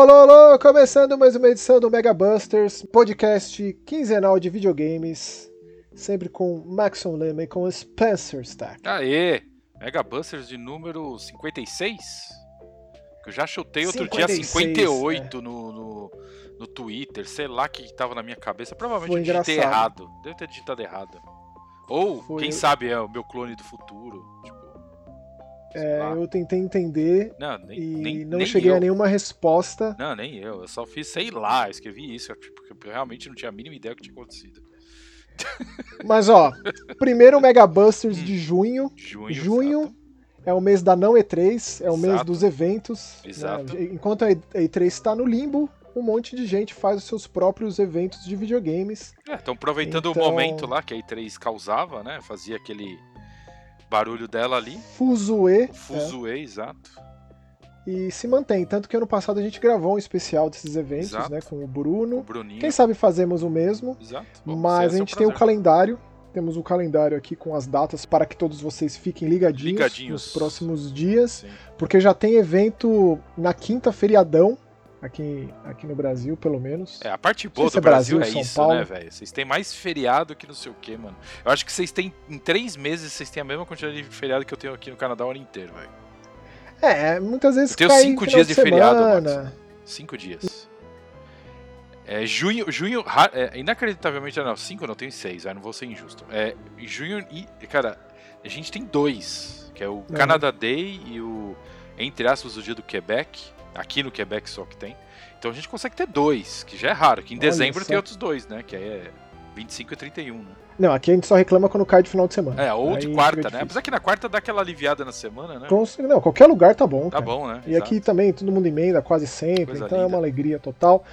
Alô, alô! Começando mais uma edição do Mega Busters, podcast quinzenal de videogames, sempre com Maxon Lema e com Spencer Stack. Aê! Mega Busters de número 56? Que eu já chutei outro 56, dia 58 é. no, no, no, Twitter, sei lá que tava na minha cabeça. Provavelmente Foi eu digitei errado. Deve ter digitado errado. Ou, Foi... quem sabe, é o meu clone do futuro. Tipo, é, eu tentei entender não, nem, e nem, não nem cheguei eu. a nenhuma resposta. Não, nem eu. Eu só fiz, sei lá, escrevi isso, porque eu realmente não tinha a mínima ideia do que tinha acontecido. Mas ó, primeiro Mega Busters de junho. Junho. junho é o mês da não E3, é o exato. mês dos eventos. Né? Exato. Né? Enquanto a E3 está no limbo, um monte de gente faz os seus próprios eventos de videogames. Estão é, aproveitando então... o momento lá que a E3 causava, né? Fazia aquele barulho dela ali. Fuzue. Fuzue, é. exato. E se mantém. Tanto que ano passado a gente gravou um especial desses eventos, exato. né? Com o Bruno. O Bruninho. Quem sabe fazemos o mesmo. Exato. Bom, mas a gente tem o calendário. Temos o calendário aqui com as datas para que todos vocês fiquem ligadinhos, ligadinhos. nos próximos dias. Sim. Porque já tem evento na quinta feriadão aqui, aqui no Brasil, pelo menos. É, a parte boa do é Brasil, Brasil é isso, Paulo. né, velho? Vocês têm mais feriado que não sei o que, mano. Eu acho que vocês têm, em três meses, vocês têm a mesma quantidade de feriado que eu tenho aqui no Canadá o ano inteiro, velho. É, muitas vezes eu tenho cinco dias de, de feriado, Max. Cinco dias. É, junho, junho, é, inacreditavelmente, não, cinco não, tenho seis, aí não vou ser injusto. É, junho e, cara, a gente tem dois, que é o Canada Day e o, entre aspas, o dia do Quebec, Aqui no Quebec só que tem. Então a gente consegue ter dois, que já é raro. Que em Olha dezembro só. tem outros dois, né? Que é 25 e 31, né? Não, aqui a gente só reclama quando cai de final de semana. É, ou Aí de quarta, né? Apesar que na quarta dá aquela aliviada na semana, né? Não, qualquer lugar tá bom. Tá cara. bom, né? E Exato. aqui também todo mundo emenda quase sempre, Coisa então linda. é uma alegria total.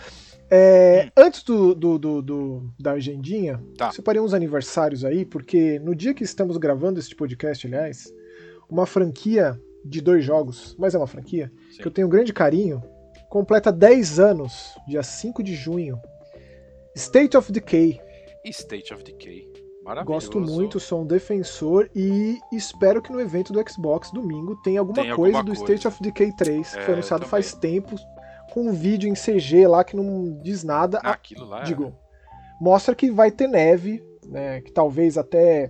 É, hum. Antes do, do, do, do, da agendinha, tá. separei uns aniversários aí, porque no dia que estamos gravando este podcast, aliás, uma franquia de dois jogos, mas é uma franquia, Sim. que eu tenho um grande carinho, completa 10 anos, dia 5 de junho. State of Decay. State of Decay. Gosto muito, sou um defensor e espero que no evento do Xbox domingo tenha alguma, Tem coisa alguma do coisa. State of Decay 3, que é, foi anunciado faz tempo, com um vídeo em CG lá que não diz nada. Aquilo lá. É. Digo, mostra que vai ter neve, né, que talvez até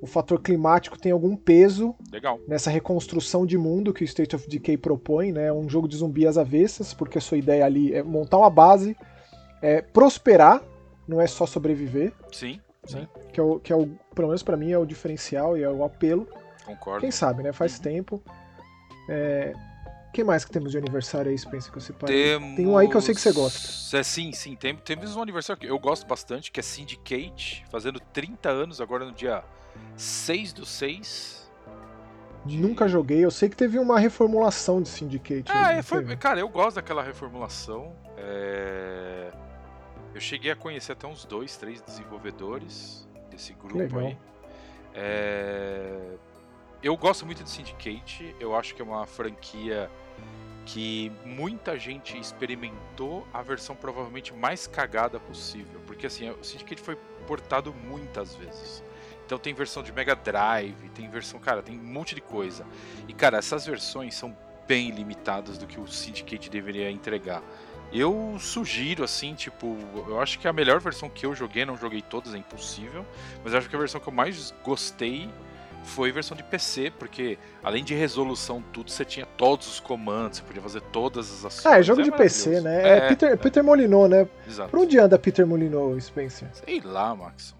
o fator climático tem algum peso Legal. nessa reconstrução de mundo que o State of Decay propõe, né? Um jogo de zumbi às avessas, porque a sua ideia ali é montar uma base, é prosperar, não é só sobreviver. Sim. Sim. Né? Que é o que é o, pelo menos para mim é o diferencial e é o apelo. Concordo. Quem sabe, né? Faz uhum. tempo. É, que mais que temos de aniversário aí, Spencer, que você pode... Temos... Tem um aí que eu sei que você gosta. É, sim, sim. Tem, temos um aniversário que eu gosto bastante, que é Syndicate, fazendo 30 anos agora no dia 6 do 6. De... Nunca joguei, eu sei que teve uma reformulação de Syndicate. Ah, é, foi, cara, eu gosto daquela reformulação. É... Eu cheguei a conhecer até uns dois, três desenvolvedores desse grupo aí. É... Eu gosto muito de Syndicate, eu acho que é uma franquia que muita gente experimentou a versão provavelmente mais cagada possível, porque assim, o Syndicate foi portado muitas vezes. Então tem versão de Mega Drive, tem versão, cara, tem um monte de coisa. E cara, essas versões são bem limitadas do que o Syndicate deveria entregar. Eu sugiro, assim, tipo, eu acho que a melhor versão que eu joguei, não joguei todas, é impossível, mas acho que a versão que eu mais gostei foi a versão de PC, porque além de resolução, tudo, você tinha todos os comandos, você podia fazer todas as ações. Ah, é jogo é de PC, né? É, é Peter, é. Peter né? Exato. Por onde anda Peter Molinot, Spencer? Sei lá, Max.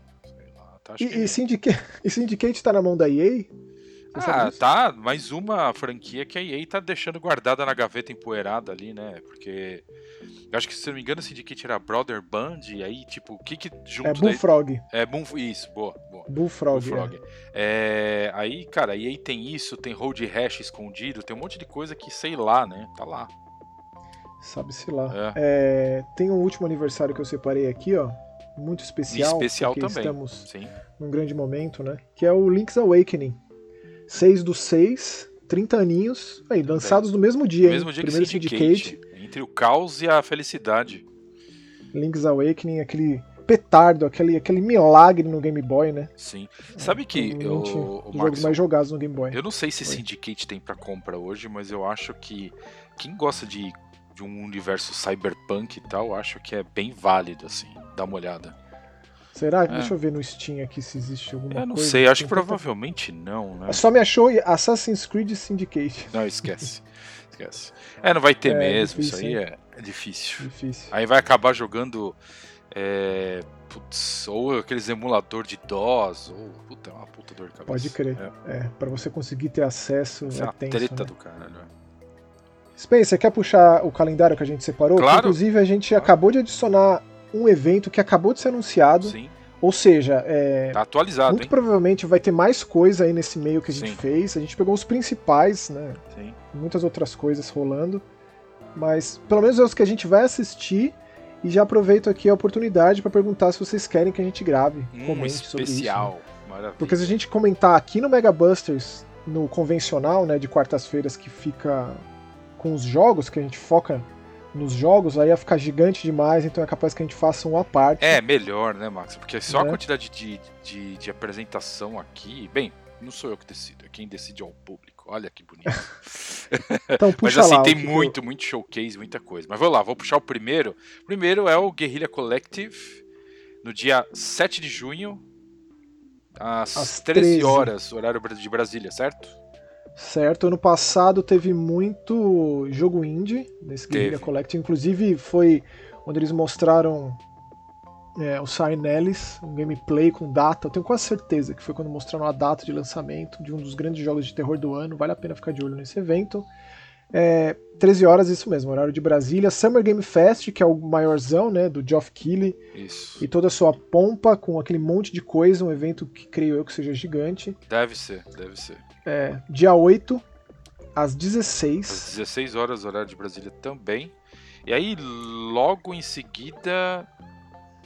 Tá, e, que... e, Syndicate, e Syndicate tá na mão da EA? Você ah, tá. Mais uma franquia que a EA tá deixando guardada na gaveta empoeirada ali, né? Porque. Eu acho que, se não me engano, o Syndicate era Brother Band, e aí, tipo, o que que junto... É Bullfrog. Daí... É, Bull... isso, boa, boa. Bullfrog, Bullfrog. É. é. Aí, cara, a EA tem isso, tem Road Hash escondido, tem um monte de coisa que, sei lá, né? Tá lá. Sabe-se lá. É. É... Tem um último aniversário que eu separei aqui, ó muito especial. especial porque também. Estamos Sim. num grande momento, né? Que é o Link's Awakening. 6 do 6, 30 aninhos, aí, lançados no mesmo dia, no mesmo dia Primeiro Syndicate, Syndicate. Entre o caos e a felicidade. Link's Awakening, aquele petardo, aquele, aquele milagre no Game Boy, né? Sim. Sabe que é, eu, o jogos mais jogados no Game Boy. Eu não sei se Foi. Syndicate tem para compra hoje, mas eu acho que quem gosta de de um universo cyberpunk e tal, acho que é bem válido, assim. Dá uma olhada. Será? É. Deixa eu ver no Steam aqui se existe alguma coisa. Eu não coisa. sei, acho que provavelmente não, né? Só me achou Assassin's Creed Syndicate. Não, esquece. esquece. É, não vai ter é, mesmo, difícil, isso aí é, é, difícil. difícil. Aí vai acabar jogando. É, putz, ou aqueles emulador de DOS, ou. Puta, é uma puta dor de cabeça. Pode crer. É, é pra você conseguir ter acesso. É, é tenso, treta né? do caralho. Spencer, quer puxar o calendário que a gente separou? Claro. inclusive a gente claro. acabou de adicionar um evento que acabou de ser anunciado. Sim. Ou seja, é, tá atualizado. Muito hein? provavelmente vai ter mais coisa aí nesse meio que a gente Sim. fez. A gente pegou os principais, né? Sim. Muitas outras coisas rolando. Mas pelo menos é os que a gente vai assistir. E já aproveito aqui a oportunidade para perguntar se vocês querem que a gente grave. Um comente especial. sobre isso. Né? Porque se a gente comentar aqui no Mega Busters, no convencional, né, de quartas-feiras, que fica com os jogos, que a gente foca nos jogos, aí ia ficar gigante demais, então é capaz que a gente faça um à parte. É, melhor, né, Max? Porque só né? a quantidade de, de, de, apresentação aqui. Bem, não sou eu que decido, é quem decide é o público. Olha que bonito. então, puxa Mas assim, lá, tem muito, eu... muito showcase, muita coisa. Mas vou lá, vou puxar o primeiro. O primeiro é o Guerrilla Collective, no dia 7 de junho, às, às 13, 13 horas, horário de Brasília, certo? Certo, ano passado teve muito jogo indie nesse Guerrilla Collective, inclusive foi onde eles mostraram é, o Sign Ellis, um gameplay com data. Eu tenho quase certeza que foi quando mostraram a data de lançamento de um dos grandes jogos de terror do ano. Vale a pena ficar de olho nesse evento. É, 13 horas, isso mesmo, horário de Brasília. Summer Game Fest, que é o maiorzão, né, do Geoff Keighley. Isso. E toda a sua pompa, com aquele monte de coisa, um evento que creio eu que seja gigante. Deve ser, deve ser. É, dia 8, às 16. Às 16 horas, horário de Brasília também. E aí, logo em seguida,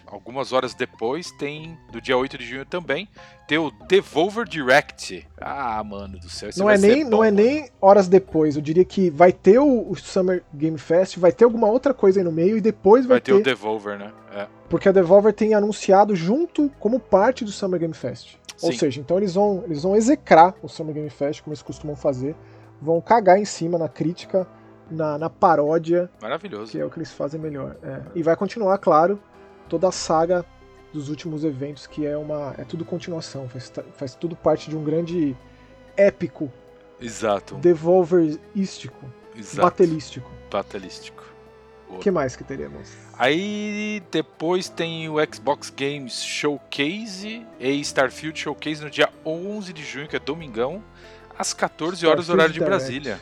algumas horas depois, tem, do dia 8 de junho também, tem o Devolver Direct. Ah, mano do céu, não é nem bom, Não é nem horas depois, eu diria que vai ter o, Summer Game Fest, vai ter alguma outra coisa aí no meio e depois vai, vai ter... ter o Devolver, né? É. Porque a Devolver tem anunciado junto como parte do Summer Game Fest. Sim. Ou seja, então eles vão, eles vão execrar o Summer Game Fest, como eles costumam fazer, vão cagar em cima na crítica, na, na paródia. Maravilhoso. Que é o que eles fazem melhor. É. E vai continuar, claro, toda a saga dos últimos eventos, que é uma. é tudo continuação, faz, faz tudo parte de um grande épico. Exato. Devolverístico. Exato. Batelístico. Batelístico. O que mais que teremos? Aí depois tem o Xbox Games Showcase e Starfield Showcase no dia 11 de junho, que é domingão, às 14 horas horário de Brasília.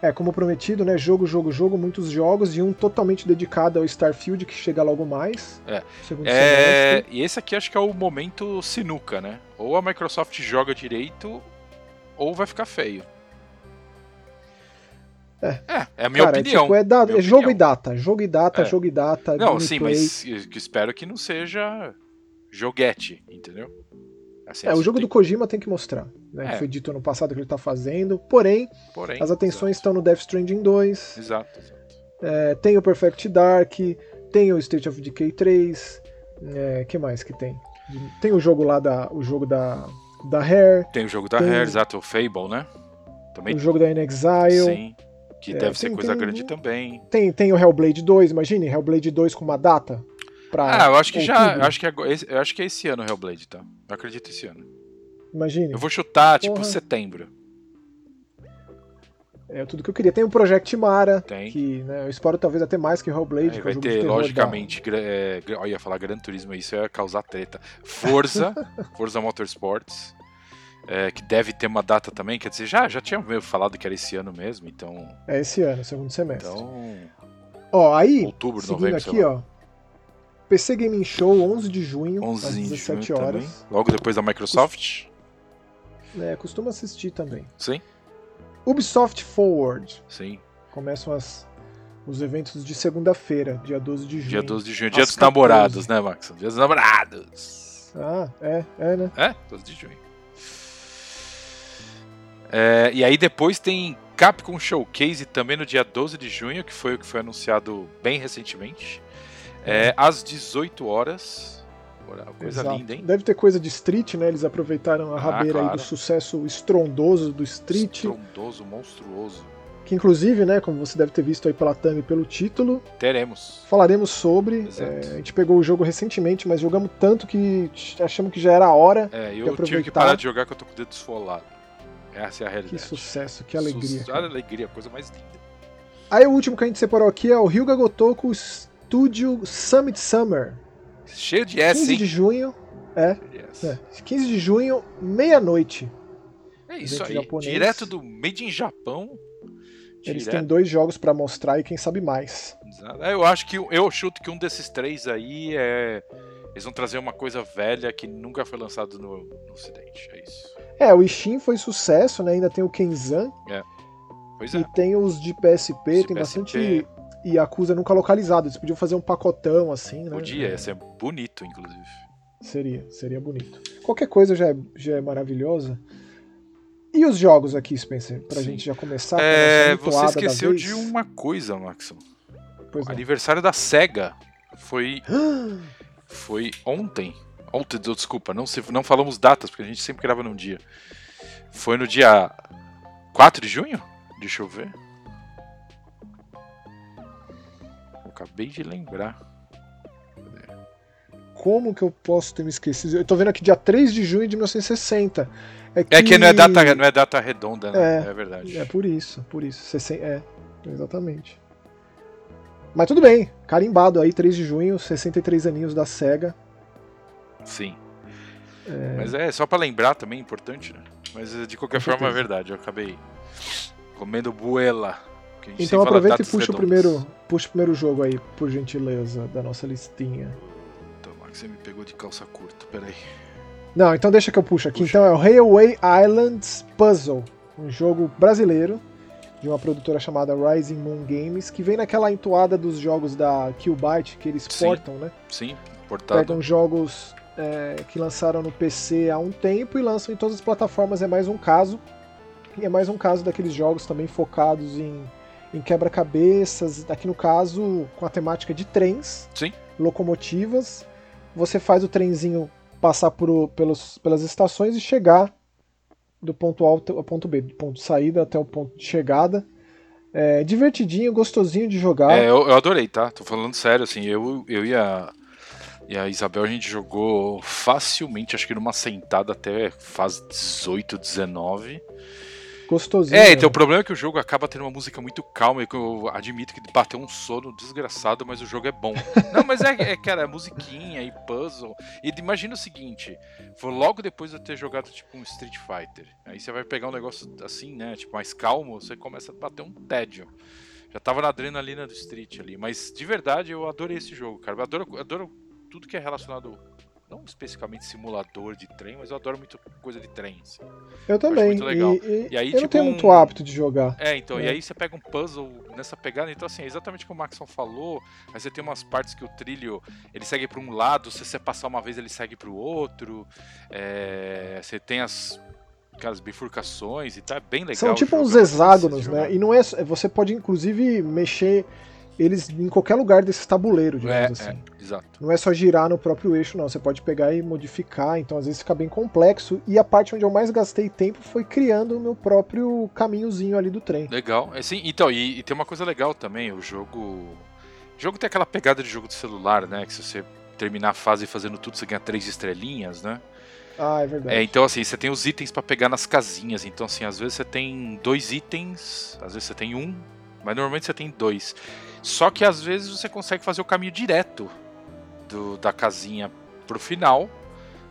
É, como prometido, né? Jogo, jogo, jogo, muitos jogos e um totalmente dedicado ao Starfield que chega logo mais. É. é e esse aqui acho que é o momento sinuca, né? Ou a Microsoft joga direito ou vai ficar feio. É, é, é a minha Cara, opinião. Tipo, é, da, é jogo opinião. e data, jogo e data, é. jogo e data. Não, sim, mas espero que não seja joguete, entendeu? Assim, é, o jogo tem... do Kojima tem que mostrar. Né? É. Foi dito ano passado que ele está fazendo. Porém, Porém as atenções exato. estão no Death Stranding 2. Exato, exato. É, tem o Perfect Dark, tem o State of Decay 3. É, que mais que tem? Tem o jogo lá da. O jogo da. Da Hair. Tem o jogo da tem... Hair, exato, o Fable, né? Também... O jogo da In Exile. Sim. Que é, deve tem, ser coisa tem, grande também. Tem, tem o Hellblade 2, imagine, Hellblade 2 com uma data. Pra ah, eu acho que outubro. já. Eu acho que, é, eu acho que é esse ano o Hellblade, tá? Eu acredito esse ano. Imagine. Eu vou chutar, tipo, Porra. setembro. É tudo que eu queria. Tem o Project Mara, Tem. que né, eu espero talvez até mais que o Hellblade. Aí vai é ter, logicamente, da... é, eu ia falar Gran Turismo, isso ia causar treta. Forza, Forza Motorsports, é, que deve ter uma data também, quer dizer, já, já tinha falado que era esse ano mesmo, então... É esse ano, segundo semestre. Então... Ó, aí, outubro, novembro, aqui, ó, PC Gaming Show, 11 de junho, 11 às 17 junho horas. Também. Logo depois da Microsoft. É, costumo assistir também. Sim. Ubisoft Forward. Sim. Começam as, os eventos de segunda-feira, dia 12 de junho. Dia 12 de junho, dia dos 14. namorados, né, Max? Dia dos namorados. Ah, é, é, né? É, 12 de junho. É, e aí depois tem Capcom Showcase também no dia 12 de junho, que foi o que foi anunciado bem recentemente. É, às 18 horas. Coisa Exato. linda, hein? Deve ter coisa de Street, né? Eles aproveitaram a ah, rabeira claro. aí do sucesso estrondoso do Street. Estrondoso, monstruoso. que inclusive, né, como você deve ter visto aí pela thumb pelo título, teremos. Falaremos sobre. É, a gente pegou o jogo recentemente, mas jogamos tanto que achamos que já era a hora. É, eu tive que parar de jogar que eu tô com o dedo esfolado. Essa é a realidade. Que sucesso, que alegria. Su alegria, coisa mais linda. Aí o último que a gente separou aqui é o Ryuga Gotoku Studio Summit Summer. Cheio de S, 15 hein? de junho. É, yes. é. 15 de junho, meia-noite. É isso aí, japonês. direto do Made in Japão. Eles direto. têm dois jogos para mostrar e quem sabe mais. É, eu acho que eu chuto que um desses três aí é eles vão trazer uma coisa velha que nunca foi lançado no, no ocidente, é isso. É, o Ishin foi sucesso, né? Ainda tem o Kenzan. É. Pois é. E tem os de PSP, os tem PSP. bastante Yakuza nunca localizado. Eles podiam fazer um pacotão assim, né? Podia, ia ser bonito, inclusive. Seria, seria bonito. Qualquer coisa já é, já é maravilhosa. E os jogos aqui, Spencer, pra Sim. gente já começar? É, você esqueceu de uma coisa, Max. Pois é. aniversário da SEGA foi. foi ontem. Ontem, desculpa, não, se, não falamos datas, porque a gente sempre grava num dia. Foi no dia 4 de junho? Deixa eu ver. Eu acabei de lembrar. Como que eu posso ter me esquecido? Eu tô vendo aqui dia 3 de junho de 1960. É que, é que não, é data, não é data redonda, né? É, é verdade. É por isso, por isso. É, exatamente. Mas tudo bem, carimbado aí, 3 de junho, 63 aninhos da SEGA. Sim. É... Mas é só para lembrar também, importante, né? Mas de qualquer forma é verdade, eu acabei comendo buela. Então aproveita e puxa o, primeiro, puxa o primeiro jogo aí, por gentileza, da nossa listinha. Então, você me pegou de calça curta, peraí. Não, então deixa que eu puxo aqui. Puxa. Então é o Railway Islands Puzzle, um jogo brasileiro de uma produtora chamada Rising Moon Games, que vem naquela entoada dos jogos da Killbyte que eles sim, portam, né? Sim, portado. Pegam jogos é, que lançaram no PC há um tempo e lançam em todas as plataformas. É mais um caso. E é mais um caso daqueles jogos também focados em, em quebra-cabeças. Aqui no caso, com a temática de trens, sim. locomotivas. Você faz o trenzinho passar por, pelos, pelas estações e chegar do ponto A ao ponto B, do ponto de saída até o ponto de chegada. É divertidinho, gostosinho de jogar. É, eu, eu, adorei, tá? Tô falando sério, assim, eu, eu e a, e a Isabel a gente jogou facilmente, acho que numa sentada até fase 18, 19 gostosinho. É, então o problema é que o jogo acaba tendo uma música muito calma e que eu admito que bateu um sono desgraçado, mas o jogo é bom. Não, mas é, é cara, é musiquinha e puzzle. E imagina o seguinte, foi logo depois de eu ter jogado tipo um Street Fighter. Aí você vai pegar um negócio assim, né, tipo mais calmo, você começa a bater um tédio. Já tava na adrenalina do Street ali, mas de verdade eu adorei esse jogo, cara. Eu adoro, adoro tudo que é relacionado não especificamente simulador de trem, mas eu adoro muito coisa de trem. Assim. Eu também. muito legal. E, e, e aí, eu tipo, não tenho um... muito hábito de jogar. É, então, é. e aí você pega um puzzle nessa pegada, então assim, é exatamente como o Maxon falou, aí você tem umas partes que o trilho, ele segue para um lado, se você passar uma vez ele segue para o outro, é... você tem as aquelas bifurcações e tá bem legal. São tipo uns hexágonos, né? E não é, você pode inclusive mexer eles em qualquer lugar desses tabuleiros, digamos é, assim. É, exato. Não é só girar no próprio eixo, não. Você pode pegar e modificar, então às vezes fica bem complexo. E a parte onde eu mais gastei tempo foi criando o meu próprio caminhozinho ali do trem. Legal. É, sim, então, e, e, tem uma coisa legal também, o jogo. O jogo tem aquela pegada de jogo de celular, né? Que se você terminar a fase fazendo tudo, você ganha três estrelinhas, né? Ah, é verdade. É, então, assim, você tem os itens para pegar nas casinhas. Então, assim, às vezes você tem dois itens, às vezes você tem um, mas normalmente você tem dois. Só que às vezes você consegue fazer o caminho direto do, da casinha pro final.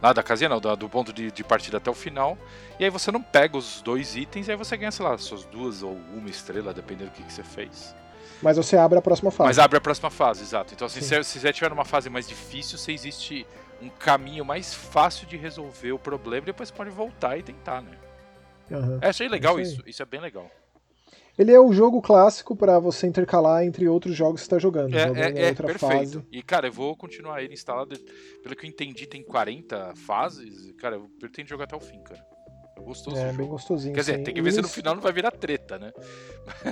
Lá da casinha não, do, do ponto de, de, partida até o final. E aí você não pega os dois itens e aí você ganha, sei lá, suas duas ou uma estrela, dependendo do que, que você fez. Mas você abre a próxima fase. Mas abre a próxima fase, exato. Então, assim, se, se você tiver numa fase mais difícil, você existe um caminho mais fácil de resolver o problema e depois pode voltar e tentar, né? Uhum. Eu achei legal isso, isso, isso é bem legal. Ele é o jogo clássico para você intercalar entre outros jogos que você tá jogando. É, é, é outra perfeito. Fase. E, cara, eu vou continuar ele instalado. Pelo que eu entendi, tem 40 fases. Cara, eu pretendo jogar até o fim, cara. É gostoso. É, bem gostosinho. Quer dizer, sim. tem que ver se no final não vai virar treta, né?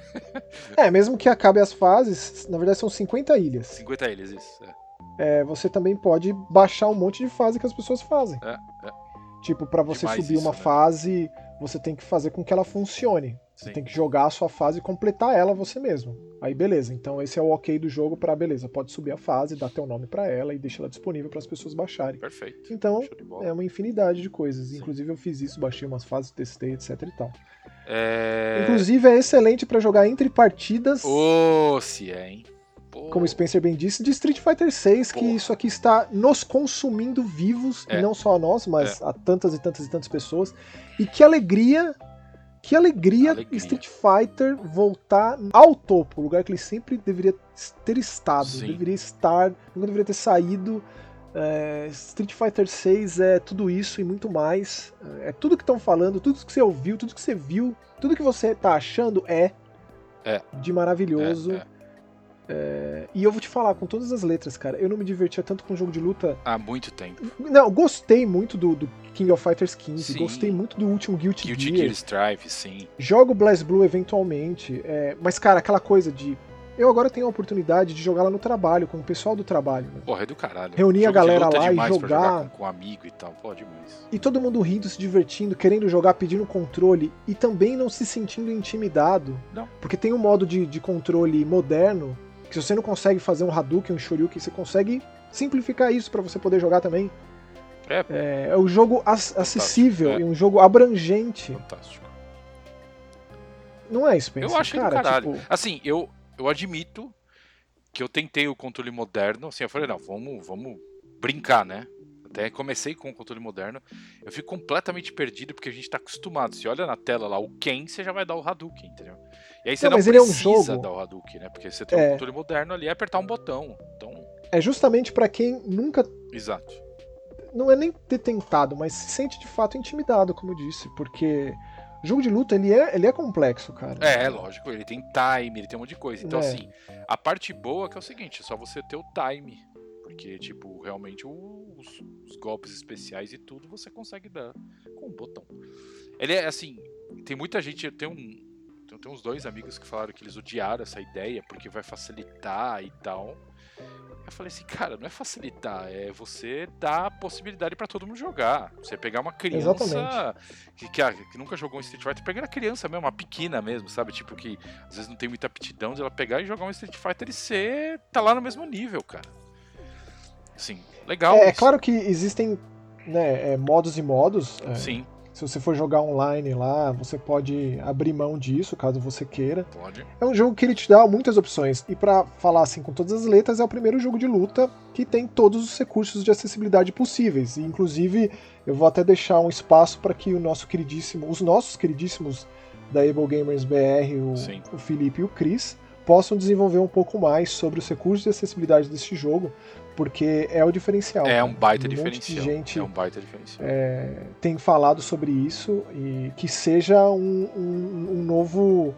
é, mesmo que acabe as fases, na verdade são 50 ilhas. 50 ilhas, isso. É. é você também pode baixar um monte de fase que as pessoas fazem. É, é. Tipo, para você Demais subir isso, uma né? fase, você tem que fazer com que ela funcione. Você tem que jogar a sua fase e completar ela você mesmo. Aí beleza, então esse é o ok do jogo para beleza, pode subir a fase, dar teu nome para ela e deixar ela disponível para as pessoas baixarem. Perfeito. Então é uma infinidade de coisas. Sim. Inclusive eu fiz isso, baixei umas fases, testei, etc e tal. É... Inclusive é excelente para jogar entre partidas. Ô, oh, se é, hein? como Spencer bem disse, de Street Fighter 6, que isso aqui está nos consumindo vivos, é. e não só a nós, mas é. a tantas e tantas e tantas pessoas. E que alegria, que alegria, alegria, Street Fighter voltar ao topo, lugar que ele sempre deveria ter estado, Sim. deveria estar, nunca deveria ter saído. É, Street Fighter 6 é tudo isso e muito mais. É tudo que estão falando, tudo que você ouviu, tudo que você viu, tudo que você está achando é, é. de maravilhoso. É, é. E eu vou te falar, com todas as letras, cara, eu não me divertia tanto com jogo de luta. Há muito tempo. Não, gostei muito do, do King of Fighters 15, sim. gostei muito do último Guilty, Guilty Gear. Gear Strive, sim. Jogo Blue eventualmente, é, mas, cara, aquela coisa de. Eu agora tenho a oportunidade de jogar lá no trabalho, com o pessoal do trabalho. Né? Porra, é do caralho. Reunir a galera lá e jogar. jogar com, com amigo e tal, pô, demais. E todo mundo rindo, se divertindo, querendo jogar, pedindo controle e também não se sentindo intimidado. Não. Porque tem um modo de, de controle moderno se você não consegue fazer um Hadouken, um Shoryuken, você consegue simplificar isso para você poder jogar também. É, é, é um jogo acessível é. e um jogo abrangente. Fantástico. Não é, Spencer? Eu acho cara, do caralho. Tipo... Assim, eu, eu admito que eu tentei o controle moderno, assim, eu falei, não, vamos, vamos brincar, né? Até comecei com o controle moderno. Eu fico completamente perdido porque a gente tá acostumado. Se olha na tela lá o Ken, você já vai dar o Hadouken, entendeu? E aí você não, não precisa é um jogo... dar o Hadouken, né? Porque você tem é... um controle moderno ali, é apertar um botão. Então... É justamente para quem nunca. Exato. Não é nem ter tentado, mas se sente de fato intimidado, como eu disse, porque. O jogo de luta, ele é, ele é complexo, cara. É, lógico, ele tem time, ele tem um monte de coisa. Então, é. assim, a parte boa é que é o seguinte, é só você ter o time porque, tipo, realmente os, os, golpes especiais e tudo você consegue dar com um botão. Ele é assim, tem muita gente, tem um. Tem uns dois amigos que falaram que eles odiaram essa ideia porque vai facilitar e tal. Eu falei assim, cara, não é facilitar, é você dar a possibilidade para todo mundo jogar. Você pegar uma criança que, que, que, nunca jogou um Street Fighter, pegar a criança mesmo, uma pequena mesmo, sabe? Tipo, que às vezes não tem muita aptidão de ela pegar e jogar um Street Fighter e ser. tá lá no mesmo nível, cara. Sim, legal. É, é claro que existem né, é, modos e modos. É, Sim. Se você for jogar online lá, você pode abrir mão disso, caso você queira. Pode. É um jogo que ele te dá muitas opções. E para falar assim com todas as letras, é o primeiro jogo de luta que tem todos os recursos de acessibilidade possíveis. E, inclusive, eu vou até deixar um espaço para que o nosso queridíssimo, os nossos queridíssimos da Able Gamers BR, o, o Felipe e o Chris, possam desenvolver um pouco mais sobre os recursos de acessibilidade desse jogo, porque é o diferencial. É um baita um diferencial. De gente é um baita diferencial. É, tem falado sobre isso e que seja um, um, um novo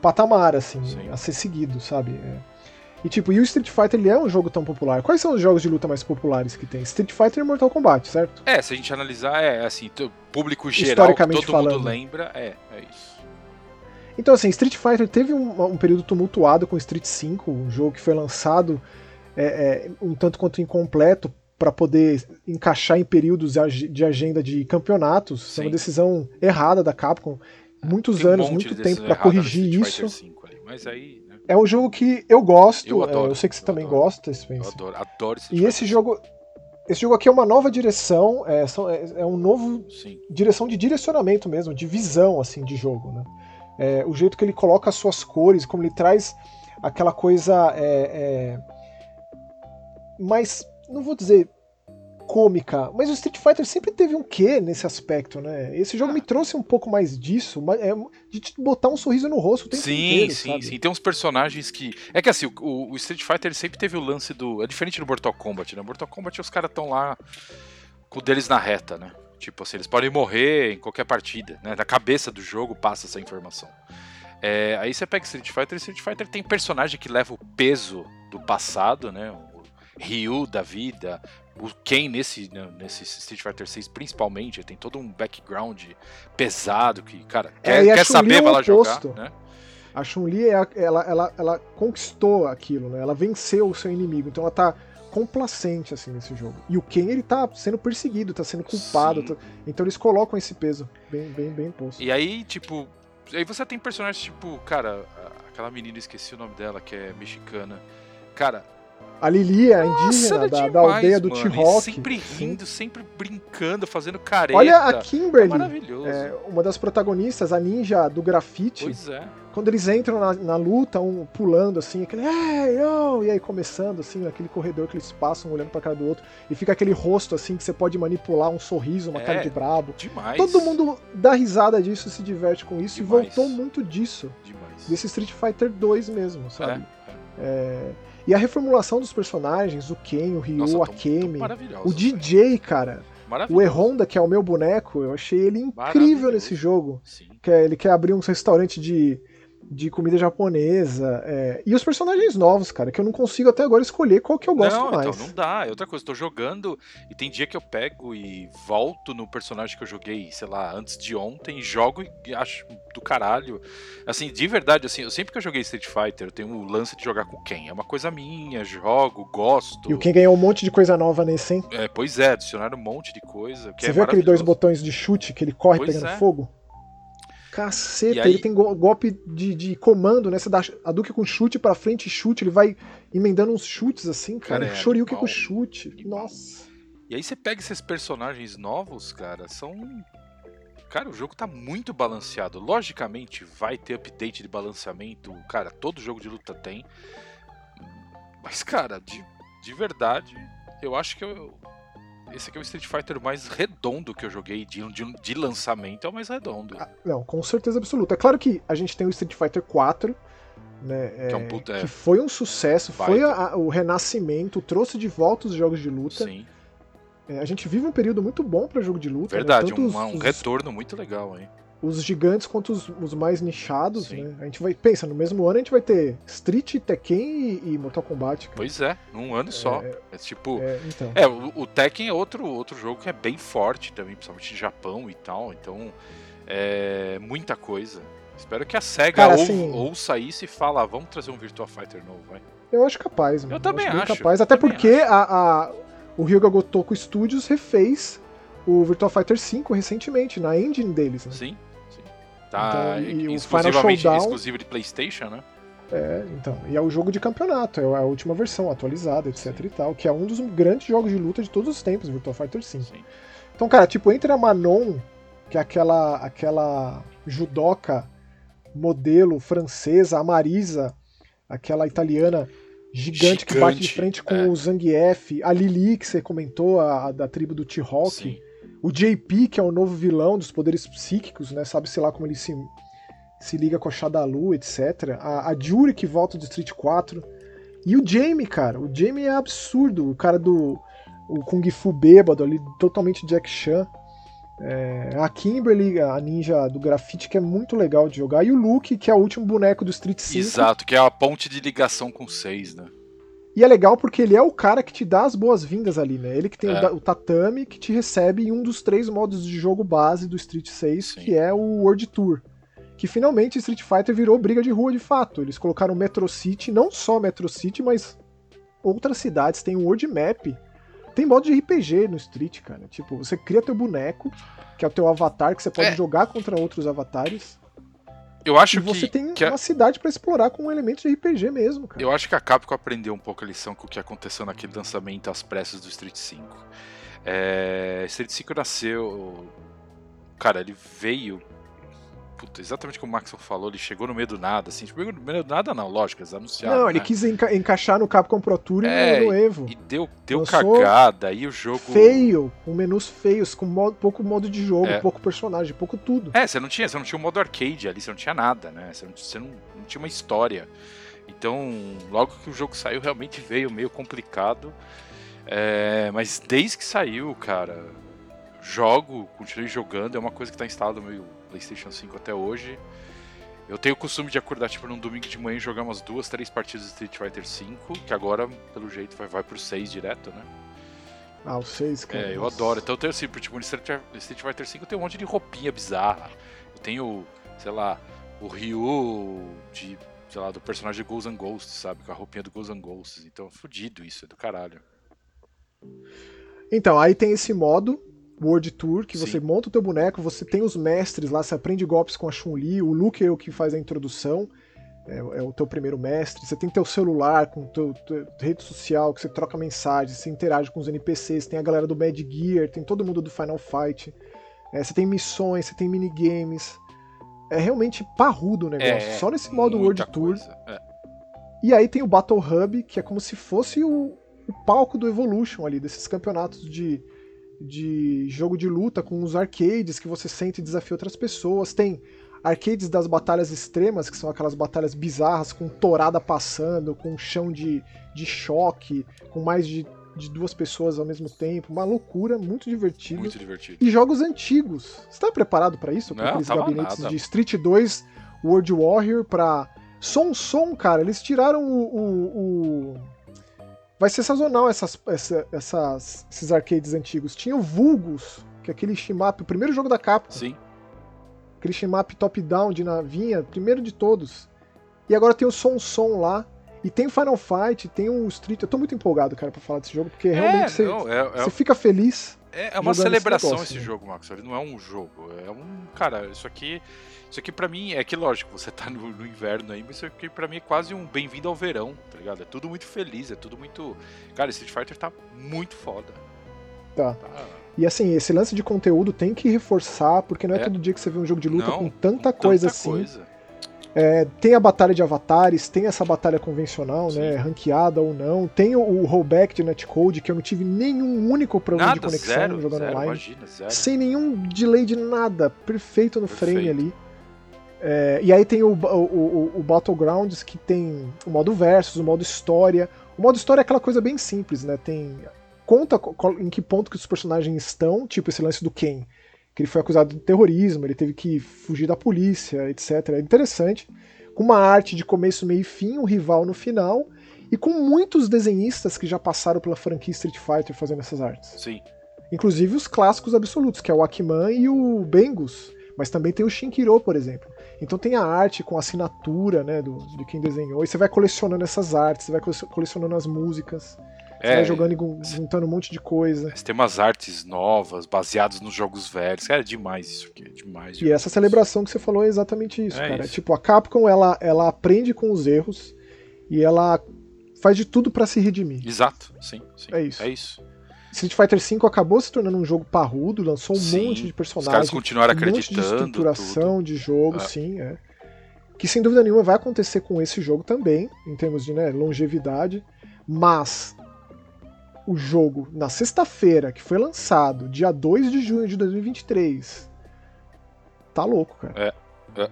patamar, assim, Sim. a ser seguido, sabe? É. E tipo, e o Street Fighter ele é um jogo tão popular. Quais são os jogos de luta mais populares que tem? Street Fighter e Mortal Kombat, certo? É, se a gente analisar, é assim, público geral, todo falando. mundo lembra, é, é isso. Então, assim, Street Fighter teve um, um período tumultuado com Street 5, um jogo que foi lançado é, é, um tanto quanto incompleto para poder encaixar em períodos de agenda de campeonatos. Sim. É uma decisão errada da Capcom. Muitos anos, muito tempo para corrigir isso. Aí, né? É um jogo que eu gosto. Eu, adoro, é, eu sei que você também adoro, gosta, Spencer. Eu adoro, adoro esse E esse jogo. Esse jogo aqui é uma nova direção, é, é, é um novo Sim. direção de direcionamento mesmo, de visão assim de jogo, né? É, o jeito que ele coloca as suas cores, como ele traz aquela coisa é, é mais, não vou dizer cômica, mas o Street Fighter sempre teve um quê nesse aspecto, né? Esse jogo me trouxe um pouco mais disso, é, de botar um sorriso no rosto o tempo sim, inteiro, Sim, sabe? sim, tem uns personagens que... É que assim, o, o, Street Fighter sempre teve o lance do... É diferente do Mortal Kombat, né? Mortal Kombat os caras estão lá com o deles na reta, né? Tipo assim, eles podem morrer em qualquer partida, né? Na cabeça do jogo passa essa informação. É, aí você pega Street Fighter, Street Fighter tem personagem que leva o peso do passado, né? Ryu da vida, o Ken nesse, nesse Street Fighter 6 principalmente, tem todo um background pesado que, cara, é, quer, quer saber, vai lá jogar, né? A Chun-Li, é ela, ela, ela conquistou aquilo, né? Ela venceu o seu inimigo, então ela tá complacente, assim, nesse jogo. E o Ken, ele tá sendo perseguido, tá sendo culpado, tá... então eles colocam esse peso bem, bem, bem posto. E aí, tipo, aí você tem personagens tipo, cara, aquela menina, esqueci o nome dela, que é mexicana. Cara, a Lili, a indígena da, da, aldeia do T-Rock. Sempre rindo, Sim. sempre brincando, fazendo careta. Olha a Kimberly, é. É, uma das protagonistas, a ninja do grafite. Pois é. Quando eles entram na, na luta, um pulando assim, aquele hey, oh! e aí começando assim, naquele corredor que eles passam olhando pra cara do outro, e fica aquele rosto assim que você pode manipular um sorriso, uma é, cara de brabo. Demais. Todo mundo dá risada disso, se diverte com isso demais. e voltou muito disso. Demais. Desse Street Fighter 2 mesmo, sabe? É, é. é e a reformulação dos personagens, o Ken, o Ryu, Nossa, a Kemi, o DJ, cara. O E-Honda, que é o meu boneco, eu achei ele incrível nesse jogo. Sim. Que é, ele quer abrir um restaurante de de comida japonesa. É... E os personagens novos, cara, que eu não consigo até agora escolher qual que eu gosto não, mais. Então, não dá. É outra coisa, tô jogando e tem dia que eu pego e volto no personagem que eu joguei, sei lá, antes de ontem, jogo e acho do caralho. Assim, de verdade, assim, eu sempre que eu joguei Street Fighter, eu tenho o lance de jogar com quem? É uma coisa minha, jogo, gosto. E o Ken ganhou um monte de coisa nova nesse, hein? É, pois é, adicionaram um monte de coisa. Você é viu aquele dois botões de chute que ele corre pois pegando é. fogo? Caceta, aí... ele tem golpe de, de comando, né? Você dá a Duke com chute pra frente e chute, ele vai emendando uns chutes assim, cara. cara é Shoryuken com chute. Nossa. E aí você pega esses personagens novos, cara, são. Cara, o jogo tá muito balanceado. Logicamente, vai ter update de balanceamento. Cara, todo jogo de luta tem. Mas, cara, de, de verdade, eu acho que eu, esse aqui é o Street Fighter mais redondo que eu joguei de, de, de lançamento, é o mais redondo. Ah, não, com certeza absoluta. É claro que a gente tem o Street Fighter 4, né, que, é um é, puta, que foi um sucesso, foi a, o renascimento, trouxe de volta os jogos de luta. Sim. É, a gente vive um período muito bom para jogo de luta. Né? Verdade, né? um, um os, retorno muito legal, hein? Os gigantes quanto os, os mais nichados, Sim. né? A gente vai, pensa, no mesmo ano a gente vai ter Street, Tekken e, e Mortal Kombat. Cara. Pois é, num ano só. É, é tipo, é, então. é o, o, Tekken é outro outro jogo que é bem forte também, principalmente no Japão e tal. Então, é muita coisa. Espero que a Sega cara, ou, assim, ouça isso e fala, ah, vamos trazer um Virtua Fighter novo, vai. Eu acho capaz, mano. Eu também eu acho. Capaz, até porque a, a, o Ryuga Gotoku Studios refez o Virtua Fighter 5 recentemente, na engine deles, né? Sim. Tá então, e exclusivamente Showdown, exclusivo de PlayStation, né? É, então. E é o jogo de campeonato, é a última versão atualizada, etc Sim. e tal, que é um dos grandes jogos de luta de todos os tempos, Virtua Fighter 5. Sim. Então, cara, tipo, entre a Manon, que é aquela aquela judoca modelo francesa, a Marisa, aquela italiana gigante, gigante que bate de frente com é. o Zangief, a Lili que você comentou, a, a da tribo do T-Hawk. O JP, que é o novo vilão dos poderes psíquicos, né? Sabe-se lá como ele se, se liga com a Shadalu, etc. A, a Jury, que volta do Street 4. E o Jamie, cara. O Jamie é absurdo. O cara do o Kung Fu bêbado ali, totalmente Jack Chan. É, a Kimberly, a ninja do grafite, que é muito legal de jogar. E o Luke, que é o último boneco do Street 5. Exato, que é a ponte de ligação com o 6, né? E é legal porque ele é o cara que te dá as boas-vindas ali, né? Ele que tem é. o, o, tatame que te recebe em um dos três modos de jogo base do Street 6, Sim. que é o World Tour. Que finalmente Street Fighter virou briga de rua de fato. Eles colocaram Metro City, não só Metro City, mas outras cidades. Tem um World Map. Tem modo de RPG no Street, cara. Tipo, você cria teu boneco, que é o teu avatar, que você pode é. jogar contra outros avatares. Eu acho e você que, tem que uma a... cidade para explorar com um elemento de RPG mesmo, cara. Eu acho que a Capcom aprendeu um pouco a lição com o que aconteceu naquele lançamento às pressas do Street 5. É... Street 5 nasceu. Cara, ele veio puta, exatamente como o Maxon falou, ele chegou no meio do nada, assim, tipo, no meio do nada não, lógico, eles anunciaram. Não, ele né? quis enca encaixar no Capcom Pro Tour é, e no Evo. E deu, deu cagada, aí o jogo. Feio, com menus feios, com modo, pouco modo de jogo, é. pouco personagem, pouco tudo. É, você não tinha, você não tinha um modo arcade ali, você não tinha nada, né? Você não, você não, não tinha uma história. Então, logo que o jogo saiu, realmente veio meio complicado. É, mas desde que saiu, cara, jogo, continuei jogando, é uma coisa que tá instalado no meu PlayStation 5 até hoje. Eu tenho o costume de acordar tipo num domingo de manhã e jogar umas duas, três partidas de Street Fighter 5, que agora, pelo jeito, vai, vai pro 6 direto, né? Ah, o 6, cara. É, eu adoro. Então eu tenho assim, tipo, no Street Fighter 5 eu tenho um monte de roupinha bizarra. Eu tenho, sei lá, o Ryu de, sei lá, do personagem de Ghosts and Ghosts, sabe? Com a roupinha do Ghosts and Ghosts. Então, fodido isso, é do caralho. Então, aí tem esse modo World Tour, que Sim. você monta o teu boneco, você tem os mestres lá, você aprende golpes com a Chun-Li, o Luke é o que faz a introdução, é, é, o teu primeiro mestre, você tem teu celular com teu, teu, rede social, que você troca mensagens, você interage com os NPCs, tem a galera do Mad Gear, tem todo mundo do Final Fight, é, você tem missões, você tem minigames, é realmente parrudo o negócio, é, só nesse modo World Tour. É. E aí tem o Battle Hub, que é como se fosse o, o palco do Evolution ali, desses campeonatos de, de jogo de luta com os arcades que você sente e desafia outras pessoas. Tem arcades das batalhas extremas, que são aquelas batalhas bizarras com torada passando, com chão de, de choque, com mais de, de duas pessoas ao mesmo tempo. Uma loucura, muito divertido. Muito divertido. E jogos antigos. Você tá preparado para isso? Com aqueles gabinetes nada. de Street 2, World Warrior, pra. Som Som, cara, eles tiraram o, o, o vai ser sazonal essas, essa, essas, esses arcades antigos. Tinha o Vulgus, que é aquele shimap, o primeiro jogo da Capcom. Sim. Aquele shimap top-down de navinha, primeiro de todos. E agora tem o Som Som lá. E tem o Final Fight, tem o Street. Eu tô muito empolgado, cara, pra falar desse jogo, porque é, realmente você, não, é, é, fica feliz. É, é uma celebração esse, negócio, esse né? jogo, Max. Ele não é um jogo. É um. Cara, isso aqui isso aqui para mim é que lógico, você tá no, no, inverno aí, mas isso aqui para mim é quase um bem-vindo ao verão, tá ligado? É tudo muito feliz, é tudo muito. Cara, Street Fighter tá muito foda. Tá. tá. E assim, esse lance de conteúdo tem que reforçar, porque não é, é. todo dia que você vê um jogo de luta não, com tanta com coisa tanta assim. Coisa. É, tem a batalha de avatares, tem essa batalha convencional, Sim. né? Ranqueada ou não. Tem o, o rollback de netcode, que eu não tive nenhum único problema nada, de conexão zero, jogando zero, online. Imagina, zero. Sem nenhum delay de nada. Perfeito no Perfeito. frame ali. É, e aí tem o, o, o, o, Battlegrounds que tem o modo versus, o modo história. O modo história é aquela coisa bem simples, né? Tem. Conta em que ponto que os personagens estão, tipo esse lance do Ken, que ele foi acusado de terrorismo, ele teve que fugir da polícia, etc. É interessante. Com uma arte de começo, meio e fim, um rival no final, e com muitos desenhistas que já passaram pela franquia Street Fighter fazendo essas artes. Sim. Inclusive os clássicos absolutos, que é o Akiman e o Bengus, mas também tem o Shinkiro, por exemplo. Então tem a arte com a assinatura né, do, de quem desenhou, e você vai colecionando essas artes, você vai colecionando as músicas. Você é, vai jogando e juntando um monte de coisa. Você tem umas artes novas, baseadas nos jogos velhos. Cara, é demais isso aqui. É demais. E essa celebração que você falou é exatamente isso, é cara. Isso. Tipo, a Capcom, ela, ela aprende com os erros e ela faz de tudo para se redimir. Exato, sim, sim. É isso. É isso. Street Fighter V acabou se tornando um jogo parrudo, lançou um sim, monte de personagens. Os caras continuaram acreditando. Um monte de estruturação tudo. de jogo, é. sim, é. Que sem dúvida nenhuma vai acontecer com esse jogo também, em termos de né, longevidade. Mas o jogo, na sexta-feira, que foi lançado, dia 2 de junho de 2023, tá louco, cara. É.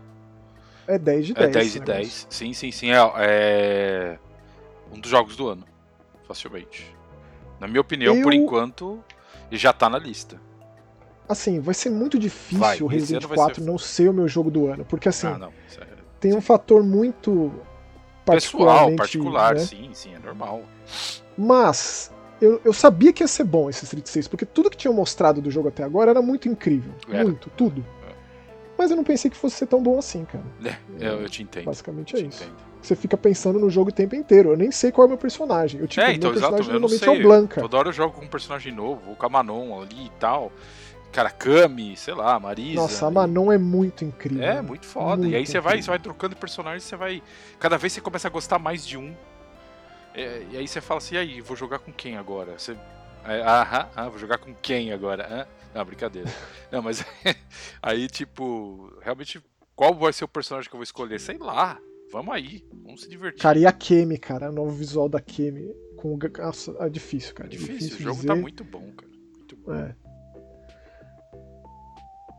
É, é 10 de 10. É 10 de 10. Sim, sim, sim. É, é um dos jogos do ano, facilmente. Na minha opinião, eu... por enquanto, já tá na lista. Assim, vai ser muito difícil o Resident 4 ser... não ser o meu jogo do ano, porque assim, ah, é... tem um fator muito pessoal, particular, né? sim, sim, é normal. Mas eu, eu sabia que ia ser bom esse Street 6, porque tudo que tinham mostrado do jogo até agora era muito incrível, era. muito, tudo. É. Mas eu não pensei que fosse ser tão bom assim, cara. É, eu, eu te entendo. Basicamente é isso. Entendo você fica pensando no jogo o tempo inteiro. Eu nem sei qual é o meu personagem. Eu, tipo, é, então, meu personagem exato, normalmente é o Blanca. Toda hora eu jogo com um personagem novo, o Kamanon ali e tal. Cara, Kami, sei lá, Marisa. Nossa, a Manon é muito incrível. É, muito foda. Muito e aí você vai, você vai trocando personagens, você vai. Cada vez você começa a gostar mais de um. É, e aí você fala assim, e aí, vou jogar com quem agora? Você. É, aham, ah, vou jogar com quem agora? Ah, não, brincadeira. não, mas aí, tipo, realmente, qual vai ser o personagem que eu vou escolher? Sei lá. Vamos aí, vamos se divertir. Cara, e a Kemi, cara, o novo visual da Kemi. Com... Nossa, é difícil, cara. É difícil, difícil o jogo dizer. tá muito bom, cara. Muito bom. É.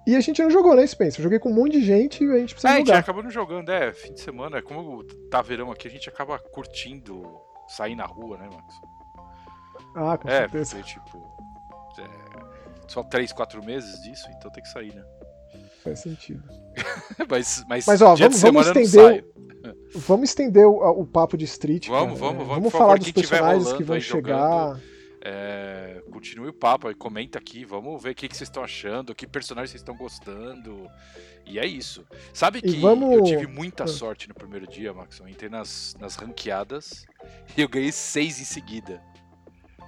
E a gente não jogou, né, Spencer? Eu joguei com um monte de gente e a gente precisa é, jogar. É, a gente acabou não jogando, é, fim de semana, como tá verão aqui, a gente acaba curtindo sair na rua, né, Max? Ah, com é, certeza. Porque, tipo, é, só 3, 4 meses disso, então tem que sair, né? Faz sentido. mas, mas, mas, ó, vamos, vamos estender. Vamos estender o, o, papo de Street. Vamos, vamos, vamos. Vamos falar favor, dos personagens que vão chegar. Jogando, é, continue o papo, comenta aqui, vamos ver o que, que vocês estão achando, que personagens vocês estão gostando. E é isso. Sabe que vamos... eu tive muita ah. sorte no primeiro dia, Max. Eu entrei nas, nas ranqueadas e eu ganhei seis em seguida.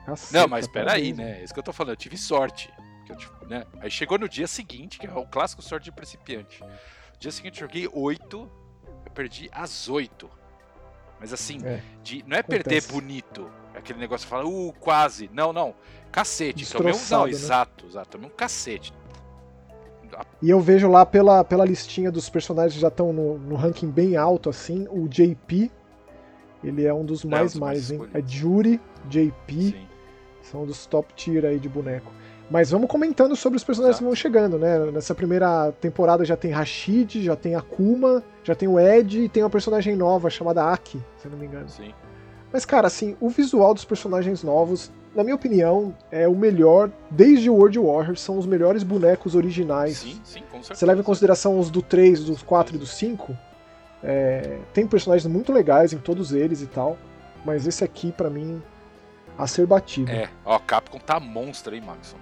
Caceta, não, mas espera aí, né? É isso que eu tô falando, eu tive sorte. Eu, tipo, né? Aí chegou no dia seguinte, que é o clássico sorte de principiante. No dia seguinte eu joguei 8, eu perdi as 8. Mas assim, é, de, não é acontece. perder bonito. É aquele negócio que fala, uh, quase. Não, não. Cacete. Tomei um. Não, né? exato, exato. Tomei um cacete. E eu vejo lá pela, pela listinha dos personagens que já estão no, no ranking bem alto, assim, o JP, ele é um dos mais é, mais, hein? É Jury, JP, Sim. são dos top tier aí de boneco. Mas vamos comentando sobre os personagens Exato. que vão chegando, né? Nessa primeira temporada já tem Rashid, já tem Akuma, já tem o Ed e tem uma personagem nova chamada Aki, se eu não me engano. Sim. Mas, cara, assim, o visual dos personagens novos, na minha opinião, é o melhor. Desde o World Warriors, são os melhores bonecos originais. Sim, sim, com certeza. Você leva em consideração os do 3, dos 4 e do 5. É, tem personagens muito legais em todos eles e tal. Mas esse aqui, para mim, a ser batido. É, ó, Capcom tá monstro, hein, Maxon?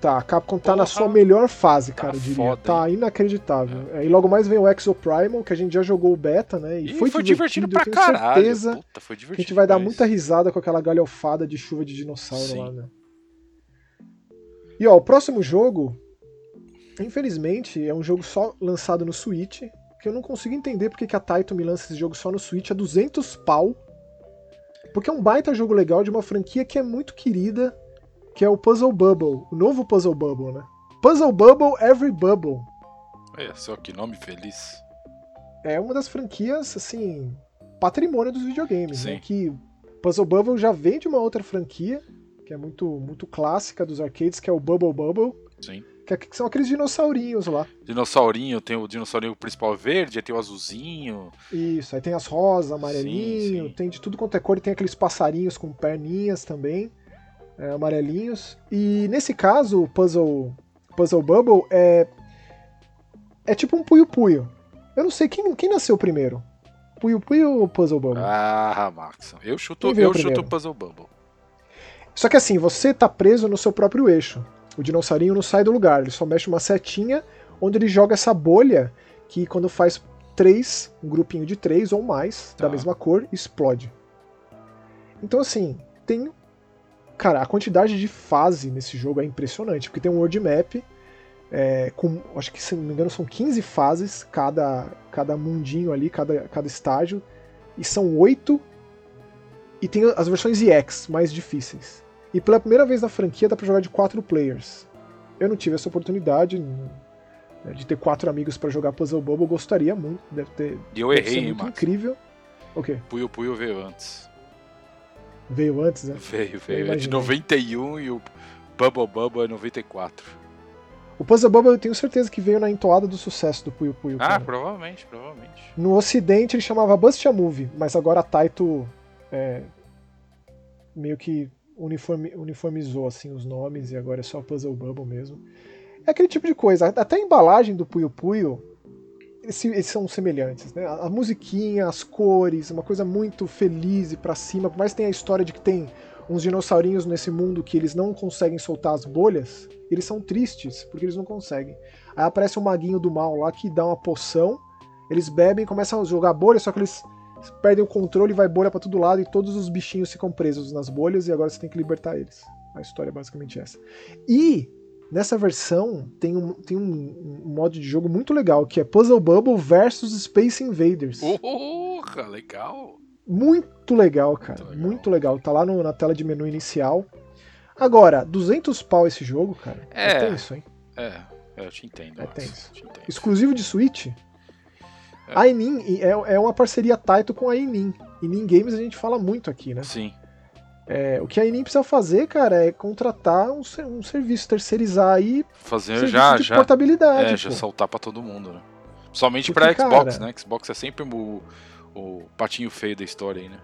Tá, a Capcom tá Porra, na sua melhor fase, cara, tá eu diria. Foda, tá inacreditável. É. É, e logo mais vem o Exo Primal, que a gente já jogou o beta, né? E, e foi, foi, divertido, divertido pra eu tenho caralho. certeza Puta, foi divertido que a gente vai dar muita risada com aquela galhofada de chuva de dinossauro Sim. lá, né? E ó, o próximo jogo, infelizmente, é um jogo só lançado no Switch, que eu não consigo entender porque que a Taito me lança esse jogo só no Switch a 200 pau. Porque é um baita jogo legal de uma franquia que é muito querida que é o Puzzle Bubble, o novo Puzzle Bubble, né? Puzzle Bubble Every Bubble. Olha só que nome feliz. É uma das franquias, assim, patrimônio dos videogames, né? Sim. né? Que Puzzle Bubble já vem de uma outra franquia, que é muito, muito clássica dos arcades, que é o Bubble Bubble. Sim. Que, é, que são aqueles dinossaurinhos lá. Dinossaurinho, tem o dinossaurinho principal verde, tem o azulzinho. Isso, aí tem as rosas, amarelinho, sim, sim. tem de tudo quanto é cor, e tem aqueles passarinhos com perninhas também é, amarelinhos. E nesse caso, o Puzzle, Puzzle Bubble é. É tipo um Puyo Puyo. Eu não sei quem, quem nasceu primeiro. Puyo Puyo ou Puzzle Bubble? Ah, Max. Eu chuto, eu chuto Puzzle Bubble. Só que assim, você tá preso no seu próprio eixo. O dinossaurinho não sai do lugar, ele só mexe uma setinha onde ele joga essa bolha que quando faz três, um grupinho de três ou mais tá. da mesma cor, explode. Então assim, tem Cara, a quantidade de fase nesse jogo é impressionante, porque tem um world map é, com, acho que se não me engano são 15 fases cada, cada mundinho ali, cada, cada estágio, e são oito e tem as versões EX mais difíceis. E pela primeira vez na franquia dá pra jogar de quatro players. Eu não tive essa oportunidade né, de ter quatro amigos para jogar Puzzle Bubble, gostaria muito, deve ter. E eu errei, muito incrível. O quê? Puyo Puyo veio antes. Veio antes, né? Veio, veio. É de 91 e o Bubble Bubble é 94. O Puzzle Bubble eu tenho certeza que veio na entoada do sucesso do Puyo Puyo. Ah, cara. provavelmente, provavelmente. No ocidente ele chamava Bust a Movie, mas agora a Taito é, meio que uniformizou assim os nomes e agora é só Puzzle Bubble mesmo. É aquele tipo de coisa. Até a embalagem do Puyo Puyo eles, são semelhantes, né? A, musiquinha, as cores, uma coisa muito feliz e pra cima, por mais que tenha a história de que tem uns dinossaurinhos nesse mundo que eles não conseguem soltar as bolhas, eles são tristes, porque eles não conseguem. Aí aparece um maguinho do mal lá que dá uma poção, eles bebem, começam a jogar bolha, só que eles perdem o controle, vai bolha para todo lado e todos os bichinhos ficam presos nas bolhas e agora você tem que libertar eles. A história é basicamente essa. E Nessa versão tem um, tem um, um, modo de jogo muito legal, que é Puzzle Bubble versus Space Invaders. Porra, legal! Muito legal, cara. Muito legal. Muito legal. Tá lá no, na tela de menu inicial. Agora, 200 pau esse jogo, cara. É, é tenso, hein? É, eu te entendo. É tenso. Te entendo. Exclusivo de Switch? É. A Inin é, é uma parceria Taito com a Inin. Inin Games a gente fala muito aqui, né? Sim. É, o que a Enim precisa fazer, cara, é contratar um, um serviço, terceirizar aí. Fazer já, de já. portabilidade. É, já saltar para todo mundo, né? Somente para Xbox, cara, né? Xbox é sempre o, o patinho feio da história aí, né?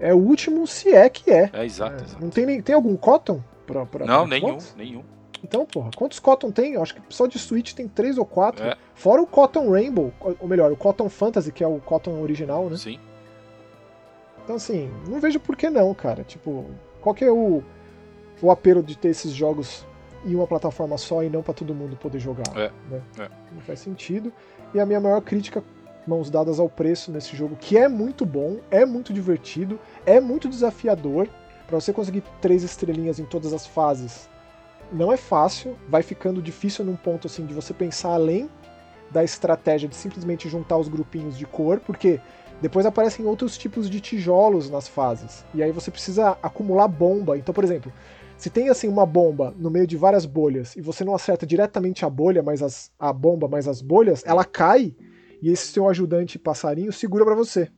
É o último, se é que é. É, exato, é, exato. Não tem, nem, tem algum Cotton? Pra, pra, não, pra nenhum, nenhum. Então, porra, quantos Cotton tem? Eu acho que só de Switch tem três ou quatro. É. Fora o Cotton Rainbow, ou melhor, o Cotton Fantasy, que é o Cotton original, né? Sim. Então, assim, não vejo por que não, cara. Tipo, qual que é o, o apelo de ter esses jogos em uma plataforma só e não para todo mundo poder jogar? É, né? é. Não faz sentido. E a minha maior crítica, mãos dadas ao preço nesse jogo, que é muito bom, é muito divertido, é muito desafiador. para você conseguir três estrelinhas em todas as fases, não é fácil, vai ficando difícil num ponto assim de você pensar além da estratégia de simplesmente juntar os grupinhos de cor, porque depois aparecem outros tipos de tijolos nas fases. E aí você precisa acumular bomba. Então, por exemplo, se tem assim uma bomba no meio de várias bolhas e você não acerta diretamente a bolha, mas as, a bomba mais as bolhas, ela cai e esse seu ajudante passarinho segura para você.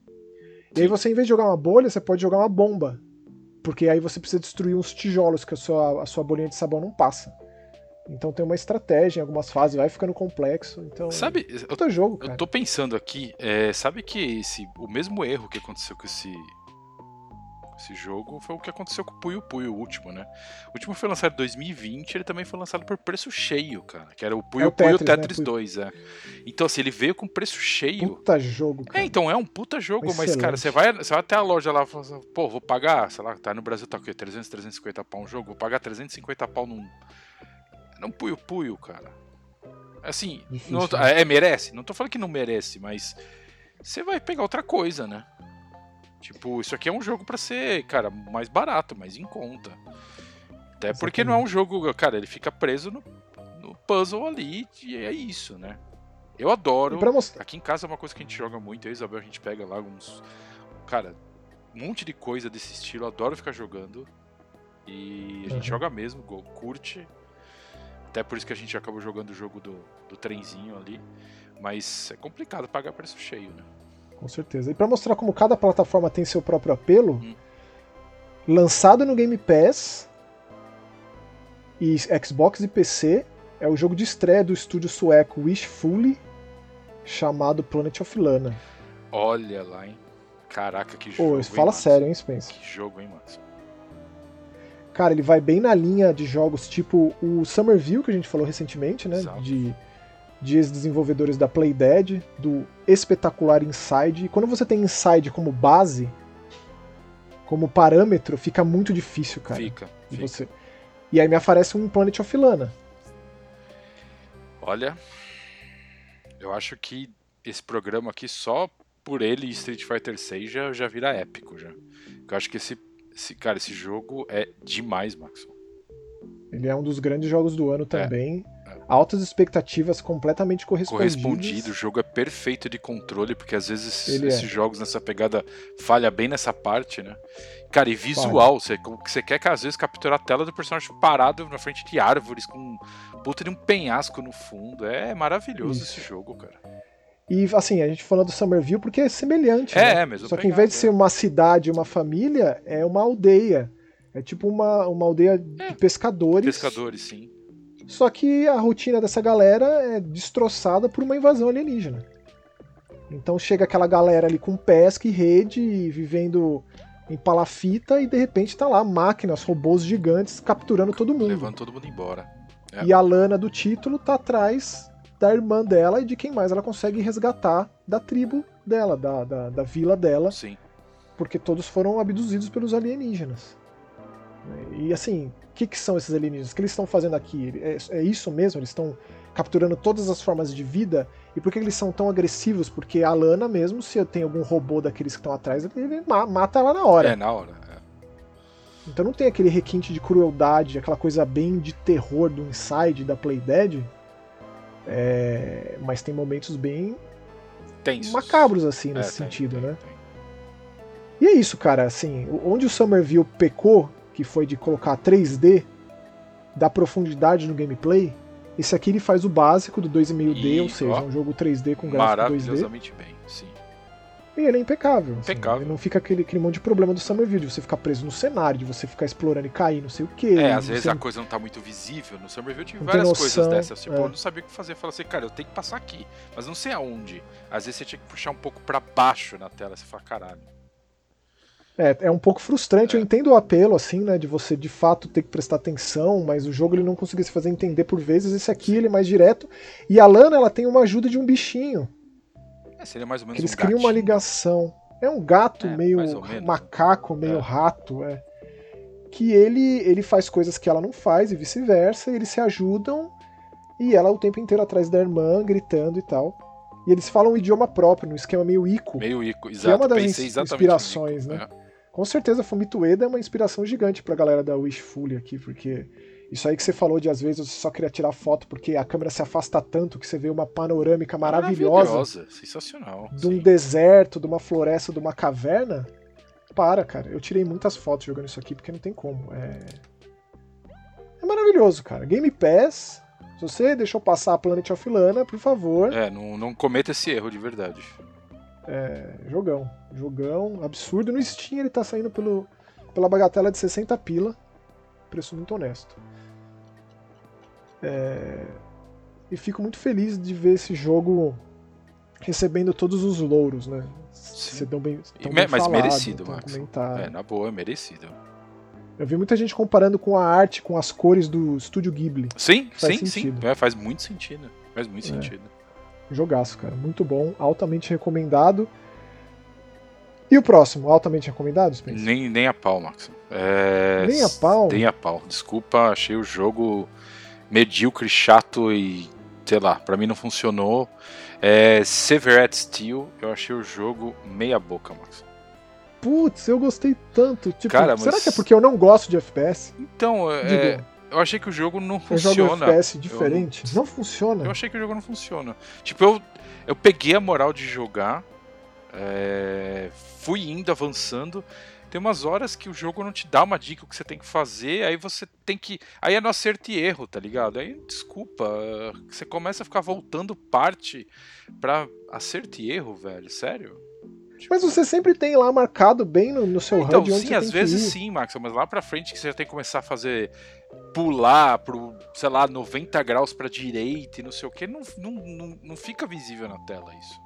E aí você, em vez de jogar uma bolha, você pode jogar uma bomba. Porque aí você precisa destruir uns tijolos que a sua, a sua bolinha de sabão não passa. Então tem uma estratégia em algumas fases, vai ficando complexo. Então, sabe, eu, jogo, cara. eu tô pensando aqui, é, sabe que esse, o mesmo erro que aconteceu com esse esse jogo foi o que aconteceu com o Puyo Puyo, o último, né? O último foi lançado em 2020, ele também foi lançado por preço cheio, cara. Que era o Puyo é o Puyo Tetris, Tetris né? 2, é. Então, assim, ele veio com preço cheio. Puta jogo, cara. É, então, é um puta jogo, Excelente. mas, cara, você vai, você vai até a loja lá e fala assim, pô, vou pagar, sei lá, tá no Brasil tá o quê? 300, 350 pau um jogo? Vou pagar 350 pau num. Num Puyo Puyo, cara. Assim, não, né? é, merece? Não tô falando que não merece, mas você vai pegar outra coisa, né? Tipo, isso aqui é um jogo para ser, cara, mais barato, mais em conta. Até porque não é um jogo, cara, ele fica preso no, no puzzle ali e é isso, né? Eu adoro. Aqui em casa é uma coisa que a gente joga muito, eu e Isabel a gente pega lá uns. Cara, um monte de coisa desse estilo, eu adoro ficar jogando. E a gente uhum. joga mesmo, curte. Até por isso que a gente acabou jogando o jogo do, do trenzinho ali. Mas é complicado pagar preço cheio, né? Com certeza. E para mostrar como cada plataforma tem seu próprio apelo, hum. lançado no Game Pass e Xbox e PC, é o jogo de estreia do estúdio sueco Wishfully, chamado Planet of Lana. Olha lá, hein? Caraca, que jogo. Pô, fala hein, sério, hein, Spencer? Que jogo, hein, Max? Cara, ele vai bem na linha de jogos tipo o Summerville, que a gente falou recentemente, né? Exato. De de ex-desenvolvedores da Playdead, do espetacular Inside. E quando você tem Inside como base, como parâmetro, fica muito difícil, cara. Fica. fica. Você... E aí me aparece um Planet of Lana. Olha, eu acho que esse programa aqui, só por ele e Street Fighter 6 já, já vira épico já. Eu acho que esse, esse, cara, esse jogo é demais, Max. Ele é um dos grandes jogos do ano também. É altas expectativas completamente correspondidas. Correspondido, o jogo é perfeito de controle, porque às vezes Ele esses é. jogos nessa pegada falha bem nessa parte, né? Cara, e visual, você, você quer que às vezes capturar a tela do personagem parado na frente de árvores, com um puta de um penhasco no fundo. É maravilhoso Isso. esse jogo, cara. E assim, a gente falando do Somerville porque é semelhante. É, né? é mesmo. Só que em vez de ser uma cidade, uma família, é uma aldeia. É tipo uma, uma aldeia é. de pescadores. Pescadores, sim. Só que a rotina dessa galera é destroçada por uma invasão alienígena. Então chega aquela galera ali com pesca e rede, e vivendo em palafita, e de repente tá lá máquinas, robôs gigantes capturando todo mundo. Levando todo mundo embora. É. E a Lana do título tá atrás da irmã dela e de quem mais ela consegue resgatar da tribo dela, da, da, da vila dela. Sim. Porque todos foram abduzidos pelos alienígenas. E assim, que, que são esses alienígenas? O que eles estão fazendo aqui? É, é isso mesmo? Eles estão capturando todas as formas de vida? E por que eles são tão agressivos? Porque a Lana mesmo, se tem algum robô daqueles que estão atrás, ele mata ela na hora. É, na hora. É. Então não tem aquele requinte de crueldade, aquela coisa bem de terror do Inside, da Playdead. É... Mas tem momentos bem Tensos. macabros, assim, nesse é, sentido, tem, né? Tem. E é isso, cara, assim, onde o Somerville pecou que foi de colocar 3D, da profundidade no gameplay, esse aqui ele faz o básico do 2,5D, ou seja, ó, um jogo 3D com gráfico 2D. Maravilhosamente bem, sim. E ele é impecável. Assim, impecável. Ele não fica aquele, aquele monte de problema do Summerville, de você ficar preso no cenário, de você ficar explorando e cair, não sei o quê. É, às vezes você... a coisa não tá muito visível. No Summerville eu tive não várias coisas dessas. Tipo, é. eu não sabia o que fazer. Eu falei assim, cara, eu tenho que passar aqui, mas não sei aonde. Às vezes você tinha que puxar um pouco para baixo na tela, você fala, caralho. É, é um pouco frustrante, é. eu entendo o apelo, assim, né, de você de fato ter que prestar atenção, mas o jogo ele não conseguia se fazer entender por vezes, esse aqui ele é mais direto, e a Lana ela tem uma ajuda de um bichinho. É, seria mais ou menos Eles um criam uma ligação. É um gato é, meio macaco, meio é. rato, é. Que ele, ele faz coisas que ela não faz e vice-versa, eles se ajudam, e ela o tempo inteiro atrás da irmã, gritando e tal. E eles falam um idioma próprio, no esquema meio Ico. Meio Ico, exato. Que é uma das inspirações, né? É. Com certeza, Fumito Ueda é uma inspiração gigante pra galera da Wishfully aqui, porque Isso aí que você falou de às vezes você só queria tirar foto porque a câmera se afasta tanto que você vê uma panorâmica maravilhosa. Maravilhosa, sensacional. De um sim. deserto, de uma floresta, de uma caverna. Para, cara. Eu tirei muitas fotos jogando isso aqui porque não tem como. É. É maravilhoso, cara. Game Pass. Se você deixou passar a Planet of Lana, por favor. É, não, não cometa esse erro de verdade. É, jogão. Jogão absurdo. No Steam ele tá saindo pelo, pela bagatela de 60 pila. Preço muito honesto. É... E fico muito feliz de ver esse jogo recebendo todos os louros, né? Ser tão bem, tão bem Mas falado, merecido, Max. Comentado. É, na boa, merecido. Eu vi muita gente comparando com a arte, com as cores do Estúdio Ghibli. Sim, sim, sentido. sim. É, faz muito sentido. Faz muito é. sentido. Jogaço, cara. Muito bom, altamente recomendado. E o próximo, altamente recomendado, Spencer? Nem, nem a pau, Max. É... Nem a pau? Nem a pau. Desculpa, achei o jogo medíocre, chato e sei lá, pra mim não funcionou. É, Severed Steel, eu achei o jogo meia boca, Max. Putz, eu gostei tanto. Tipo, Cara, mas... será que é porque eu não gosto de FPS? Então, é, eu achei que o jogo não funciona. Eu jogo FPS diferente. Eu, não funciona. Eu achei que o jogo não funciona. Tipo, eu, eu peguei a moral de jogar, é, fui indo, avançando tem umas horas que o jogo não te dá uma dica o que você tem que fazer, aí você tem que. Aí é no acerto e erro, tá ligado? Aí, desculpa, você começa a ficar voltando parte pra acerto e erro, velho, sério. Tipo... Mas você sempre tem lá marcado bem no, no seu então, HUD sim, às vezes sim, Max, mas lá pra frente que você já tem que começar a fazer pular pro, sei lá, 90 graus pra direita e não sei o que, não, não, não, não fica visível na tela isso.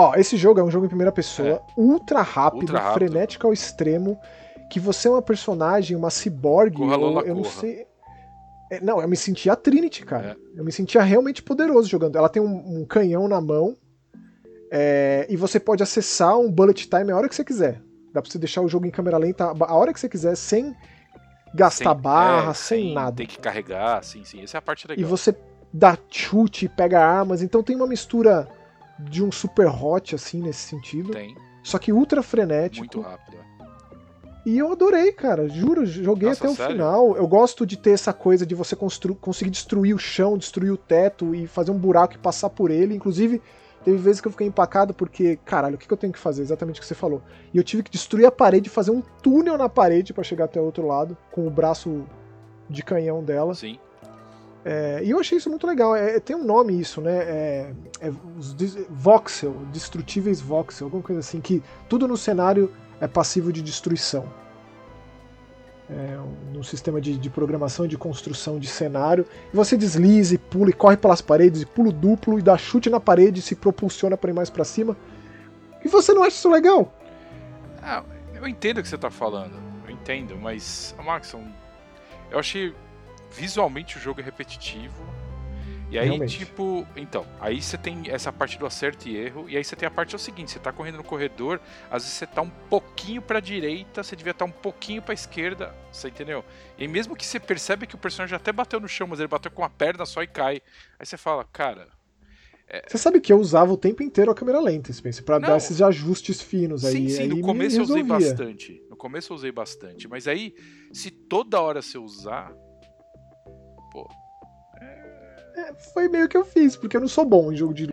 Ó, esse jogo é um jogo em primeira pessoa, é. ultra, rápido, ultra rápido, frenético ao extremo, que você é uma personagem, uma ciborgue, eu, eu não sei... É, não, eu me sentia a Trinity, cara. É. Eu me sentia realmente poderoso jogando. Ela tem um, um canhão na mão, é, e você pode acessar um bullet time a hora que você quiser. Dá pra você deixar o jogo em câmera lenta a hora que você quiser, sem gastar sem, barra, é, sem, sem, nada. Tem que carregar, sim, sim. Essa é a parte legal. E você dá chute, pega armas, então tem uma mistura de um super hot, assim, nesse sentido. Tem. Só que ultra frenético. Muito rápido. É. E eu adorei, cara. Juro, joguei Nossa, até o sério? final. Eu gosto de ter essa coisa de você conseguir destruir o chão, destruir o teto e fazer um buraco e passar por ele. Inclusive, teve vezes que eu fiquei empacado porque, caralho, o que, eu tenho que fazer? Exatamente o que você falou. E eu tive que destruir a parede, fazer um túnel na parede para chegar até o outro lado, com o braço de canhão dela. Sim. É, e eu achei isso muito legal. É, tem um nome isso, né? É, é voxel, destrutíveis voxel, alguma coisa assim, que tudo no cenário é passivo de destruição. É, um, sistema de, de programação e de construção de cenário. E você desliza e pula e corre pelas paredes, e pulo duplo, e dá chute na parede e se propulsiona para ir mais para cima. E você não acha isso legal? Ah, eu entendo o que você tá falando. Eu entendo, mas, Maxon, eu achei visualmente o jogo é repetitivo. E aí, Realmente. tipo, então, aí você tem essa parte do acerto e erro, e aí você tem a parte é o seguinte, você tá correndo no corredor, às vezes você tá um pouquinho pra direita, você devia estar tá um pouquinho pra esquerda, você entendeu? E mesmo que você percebe que o personagem até bateu no chão, mas ele bateu com a perna só e cai. Aí você fala, cara. É... Você sabe que eu usava o tempo inteiro a câmera lenta, Spencer, pra Não. dar esses ajustes finos aí. Sim, sim, no começo eu usei bastante. No começo eu usei bastante. Mas aí, se toda hora você usar. Foi meio que eu fiz, porque eu não sou bom em jogo de.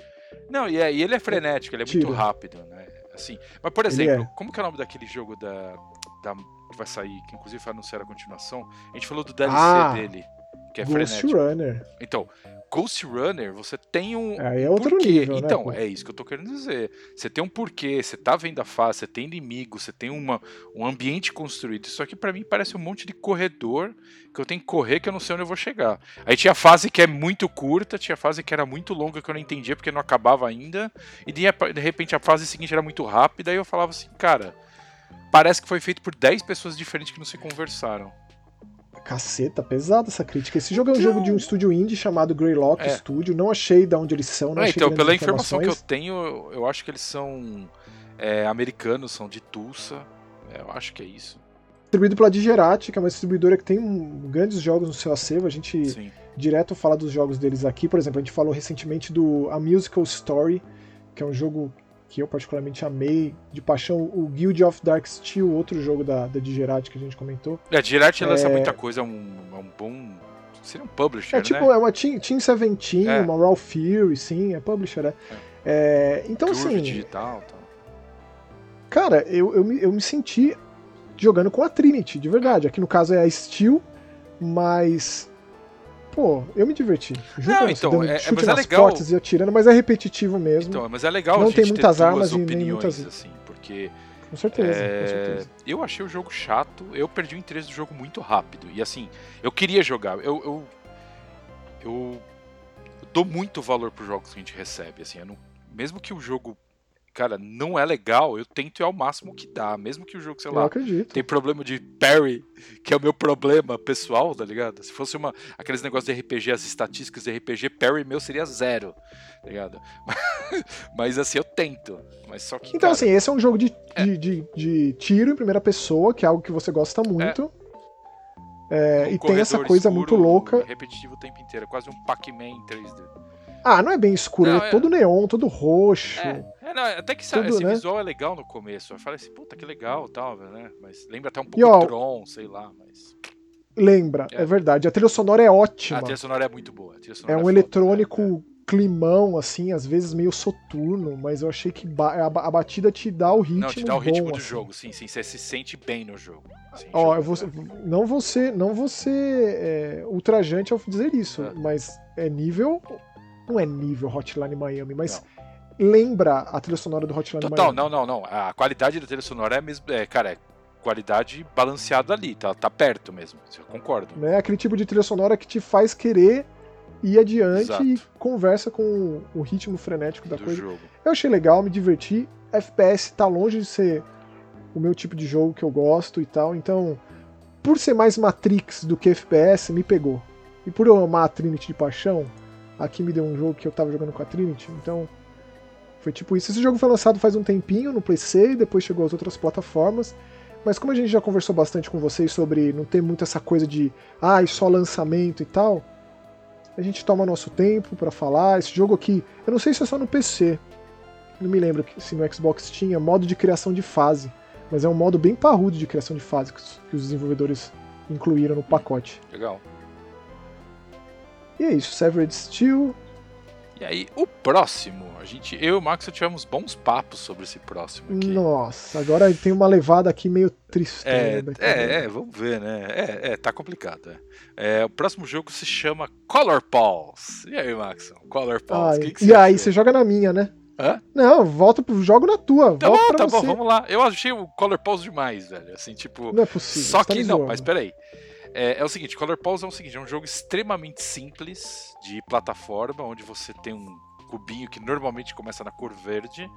Não, e, é, e ele é frenético, ele é muito rápido, né? Assim, mas por exemplo, é. como que é o nome daquele jogo da, da que vai sair, que inclusive vai anunciar a continuação? A gente falou do DLC ah, dele, que é Ghost frenético. Runner. Então, Ghost Runner, você tem um. Aí é outro porquê. nível, né, então, é isso que eu tô querendo dizer. Você tem um porquê, você tá vendo a fase, você tem inimigo, você tem uma, um ambiente construído. Isso aqui para mim parece um monte de corredor que eu tenho que correr que eu não sei onde eu vou chegar. Aí tinha fase que é muito curta, tinha fase que era muito longa que eu não entendia porque não acabava ainda. E de, de repente a fase seguinte era muito rápida e eu falava assim, cara, parece que foi feito por 10 pessoas diferentes que não se conversaram. Caceta, pesada essa crítica. Esse jogo é um jogo de um estúdio indie chamado Greylock é. Studio. Não achei de onde eles são. Não é, então, pela informação que eu tenho, eu acho que eles são é, americanos, são de Tulsa. É, eu acho que é isso. Distribuído pela Digerati, que é uma distribuidora que tem um, grandes jogos no seu acervo. A gente Sim. direto fala dos jogos deles aqui. Por exemplo, a gente falou recentemente do A Musical Story, que é um jogo que eu particularmente amei de paixão, o Guild of Dark Steel, outro jogo da, da Digerati que a gente comentou. É, a Digerati é... lança muita coisa, é um, é um bom. Seria um publisher, É tipo, né? é uma Team, Team 17, é. uma Raw Fury, sim, é publisher, né? É. então, Curve assim. digital, tal. Cara, eu, eu, me, eu me senti jogando com a Trinity, de verdade. Aqui no caso é a Steel, mas pô, eu me diverti. não, então, dando é, chute mas é legal. portas e atirando, mas é repetitivo mesmo. Então, mas é legal Não tem muitas armas e nem muitas assim, porque com certeza, é... com certeza. Eu achei o jogo chato, eu perdi o interesse do jogo muito rápido. E assim, eu queria jogar, eu eu, eu, dou muito valor pros jogos que a gente recebe, assim, não... mesmo que o jogo cara, não é legal, eu tento ir ao máximo que dá. Mesmo que o jogo, sei lá, acredito. tem problema de parry, que é o meu problema pessoal, tá ligado? Se fosse uma aqueles negócios de RPG, as estatísticas de RPG, parry meu seria zero, tá ligado? Mas assim, eu tento. Mas só que. Então, cara, assim, esse é um jogo de, é. de, de, de, tiro em primeira pessoa, que é algo que você gosta muito. É. É, e tem essa coisa muito louca. Repetitivo o tempo inteiro, é quase um Pac-Man em 3D. Ah, não é bem escuro, não, é, é todo neon, todo roxo. É, é não, até que tudo, esse né? visual é legal no começo. Eu falei assim, puta, que legal tal, né? Mas lembra até um pouco e, ó, Tron, sei lá, mas. Lembra, é. é. verdade. A trilha sonora é ótima. A trilha sonora é muito boa. é, é um eletrônico foda, climão, assim, às vezes meio soturno, mas eu achei que a, a, batida te dá o ritmo. Não, te dá o ritmo do assim. jogo, sim, sim. Você se sente bem no jogo. Assim, Ó, eu vou, não vou ser, não vou ser é, ultrajante ao dizer isso, mas é nível não é nível Hotline Miami, mas não. Lembra a trilha sonora do Hotline Total, Miami. Não, não, não. A qualidade da trilha sonora é mesmo. É, cara, é qualidade balanceada ali, tá, tá perto mesmo. Eu concordo. É aquele tipo de trilha sonora que te faz querer ir adiante Exato. e conversa com o ritmo frenético da do coisa. Jogo. Eu achei legal, me diverti. FPS tá longe de ser o meu tipo de jogo que eu gosto e tal, então, por ser mais Matrix do que FPS, me pegou. E por eu amar a Trinity de paixão, aqui me deu um jogo que eu tava jogando com a Trinity, então foi tipo isso. Esse jogo foi lançado faz um tempinho no PC, depois chegou às outras plataformas, mas como a gente já conversou bastante com vocês sobre não ter muito essa coisa de ah, só lançamento e tal, a gente toma nosso tempo para falar. Esse jogo aqui, eu não sei se é só no PC, não me lembro se no Xbox tinha modo de criação de fase, mas é um modo bem parrudo de criação de fase que os desenvolvedores incluíram no pacote. Legal. E é isso, Severed Steel. E aí, o próximo, a gente, eu e o Max tivemos bons papos sobre esse próximo aqui. Nossa, agora tem uma levada aqui meio triste. É, é, é, vamos ver, né? É, é tá complicado. É. é. o próximo jogo se chama Color Pulse. E aí, Max? Color Pulse. que que e aí, você joga na minha, né? Hã? Não, volta pro jogo na tua. Tá bom, tá você. bom, vamos lá. Eu achei o Color Pulse demais, velho. Assim, tipo. Não é possível. Só tá que não, mas peraí. É, é, o seguinte, Color Pulse é o seguinte, é um jogo extremamente simples de plataforma, onde você tem um cubinho que normalmente começa na cor verde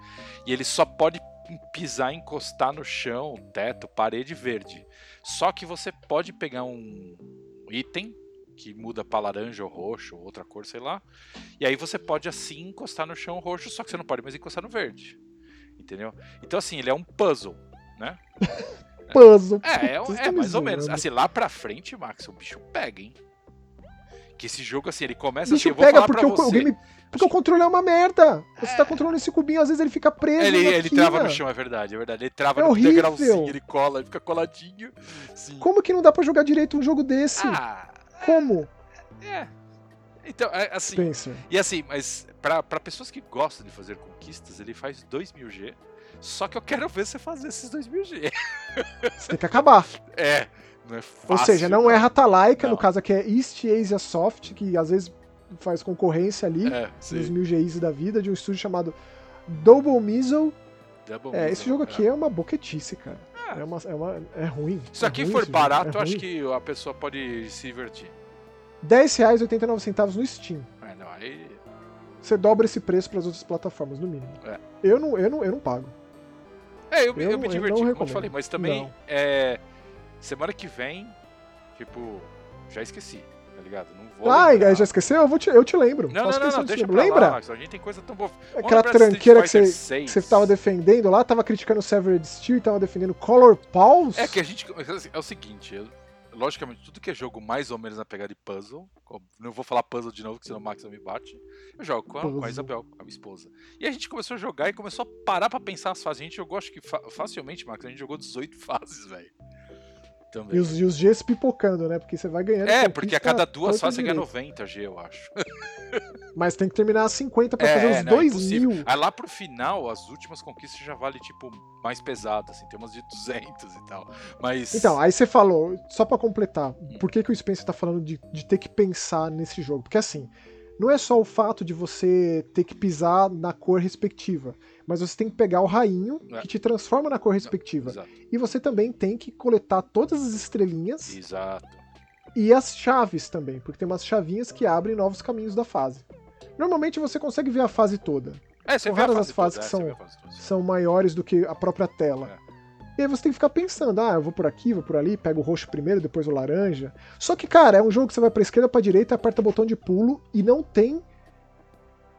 e ele só pode pisar, encostar no chão, teto, parede verde. Só que você pode pegar um item que muda para laranja ou roxo ou outra cor, sei lá. E aí você pode assim encostar no chão roxo, só que você não pode mais encostar no verde. Entendeu? Então assim, ele é um puzzle, né? puzzle. É, é, é mais ou menos. Assim, lá pra frente, Max, o bicho pega, hein? Que esse jogo, assim, ele começa bicho assim, pega porque o, o, game, porque o controle é uma merda. Você é. tá controlando esse cubinho, às vezes ele fica preso. Ele, ele trava no chão, é verdade, é verdade. Ele trava é no horrível. degrauzinho, ele cola, ele fica coladinho. Sim. Como que não dá pra jogar direito um jogo desse? Ah, Como? É. Então, é, assim. Pensa. E assim, mas pra, pra pessoas que gostam de fazer conquistas, ele faz 2000G. Só que eu quero ver você fazer esses 2000G. Você tem que acabar. É. Não é fácil, Ou seja, não é Ratalaika, no caso aqui é East Asia Soft, que às vezes faz concorrência ali, é, nos 1000Gs da vida, de um estúdio chamado Double Mizzle. Double é, esse jogo aqui é, é uma boquetice, cara. É, é uma, é, uma, é ruim. Se é aqui ruim for barato, é acho que a pessoa pode se divertir. R$10,89 no Steam. É, não, aí... Você dobra esse preço para as outras plataformas, no mínimo. É. Eu, não, eu, não, eu não pago. É, eu, eu, eu me diverti, como eu te falei, mas também é, semana que vem, tipo, já esqueci, tá ligado? Não vou. Ah, lembrar. já esqueceu? Eu, vou te, eu te lembro. Não, não, não, não deixa Lembra? Lá, Max, a gente tem coisa tão boa. Aquela tranqueira que você, que você tava defendendo lá, tava criticando Severed Steel e tava defendendo Color Pulse. É que a gente. É o seguinte, logicamente, tudo que é jogo mais ou menos na pegada de puzzle, não vou falar puzzle de novo, que senão o Max me bate. Eu jogo com a, com a, Isabel, com a minha esposa. E a gente começou a jogar e começou a parar pra pensar as fases. A gente jogou, acho que fa facilmente, Max, a gente jogou 18 fases, velho. Também. E os, e os Gs pipocando, né? Porque você vai ganhando. É, porque a cada duas fases você ganha 90 G, eu acho. Mas tem que terminar as 50 pra é, fazer os não, 2 é mil. Aí lá pro final, as últimas conquistas já vale, tipo, mais pesado, assim. Tem umas de 200 e tal. Mas. Então, aí você falou, só pra completar, hum. por que, que o Spencer tá falando de, de ter que pensar nesse jogo? Porque assim não é só o fato de você ter que pisar na cor respectiva, mas você tem que pegar o rainho é. que te transforma na cor respectiva. Exato. E você também tem que coletar todas as estrelinhas. Exato. E as chaves também, porque tem umas chavinhas que abrem novos caminhos da fase. Normalmente você consegue ver a fase toda. É, você São raras as fases toda, que é, são, são maiores do que a própria tela. É. E aí você tem que ficar pensando, ah, eu vou por aqui, vou por ali, pego o roxo primeiro, depois o laranja. Só que, cara, é um jogo que você vai pra esquerda, pra direita, aperta o botão de pulo e não tem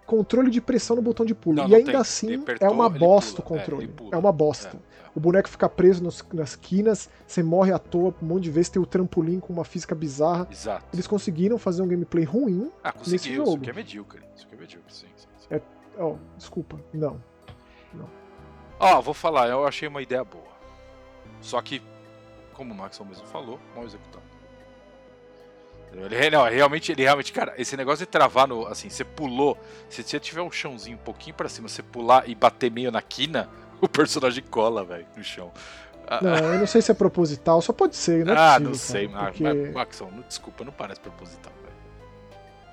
controle de pressão no botão de pulo. Não, e ainda tem. assim apertou, é uma bosta o é, controle. É, é, uma bosta. É, o boneco fica preso nos, nas quinas, você morre à toa um monte de vezes, tem o trampolim com uma física bizarra. Exato. Eles conseguiram fazer um gameplay ruim ah, nesse jogo. Isso que é medíocre. Isso que é medíocre, sim. sim, sim. É, oh, desculpa, não. Ó, oh, vou falar, eu achei uma ideia boa. Só que, como o Maxwell mesmo falou, mal executado. Ele, não, realmente, ele realmente, cara, esse negócio de travar no. Assim, você pulou. Se você tiver um chãozinho um pouquinho para cima, você pular e bater meio na quina, o personagem cola, velho, no chão. Não, eu não sei se é proposital, só pode ser, né? Ah, possível, não sei, cara, porque... mas, Maxon, desculpa, não parece proposital, velho.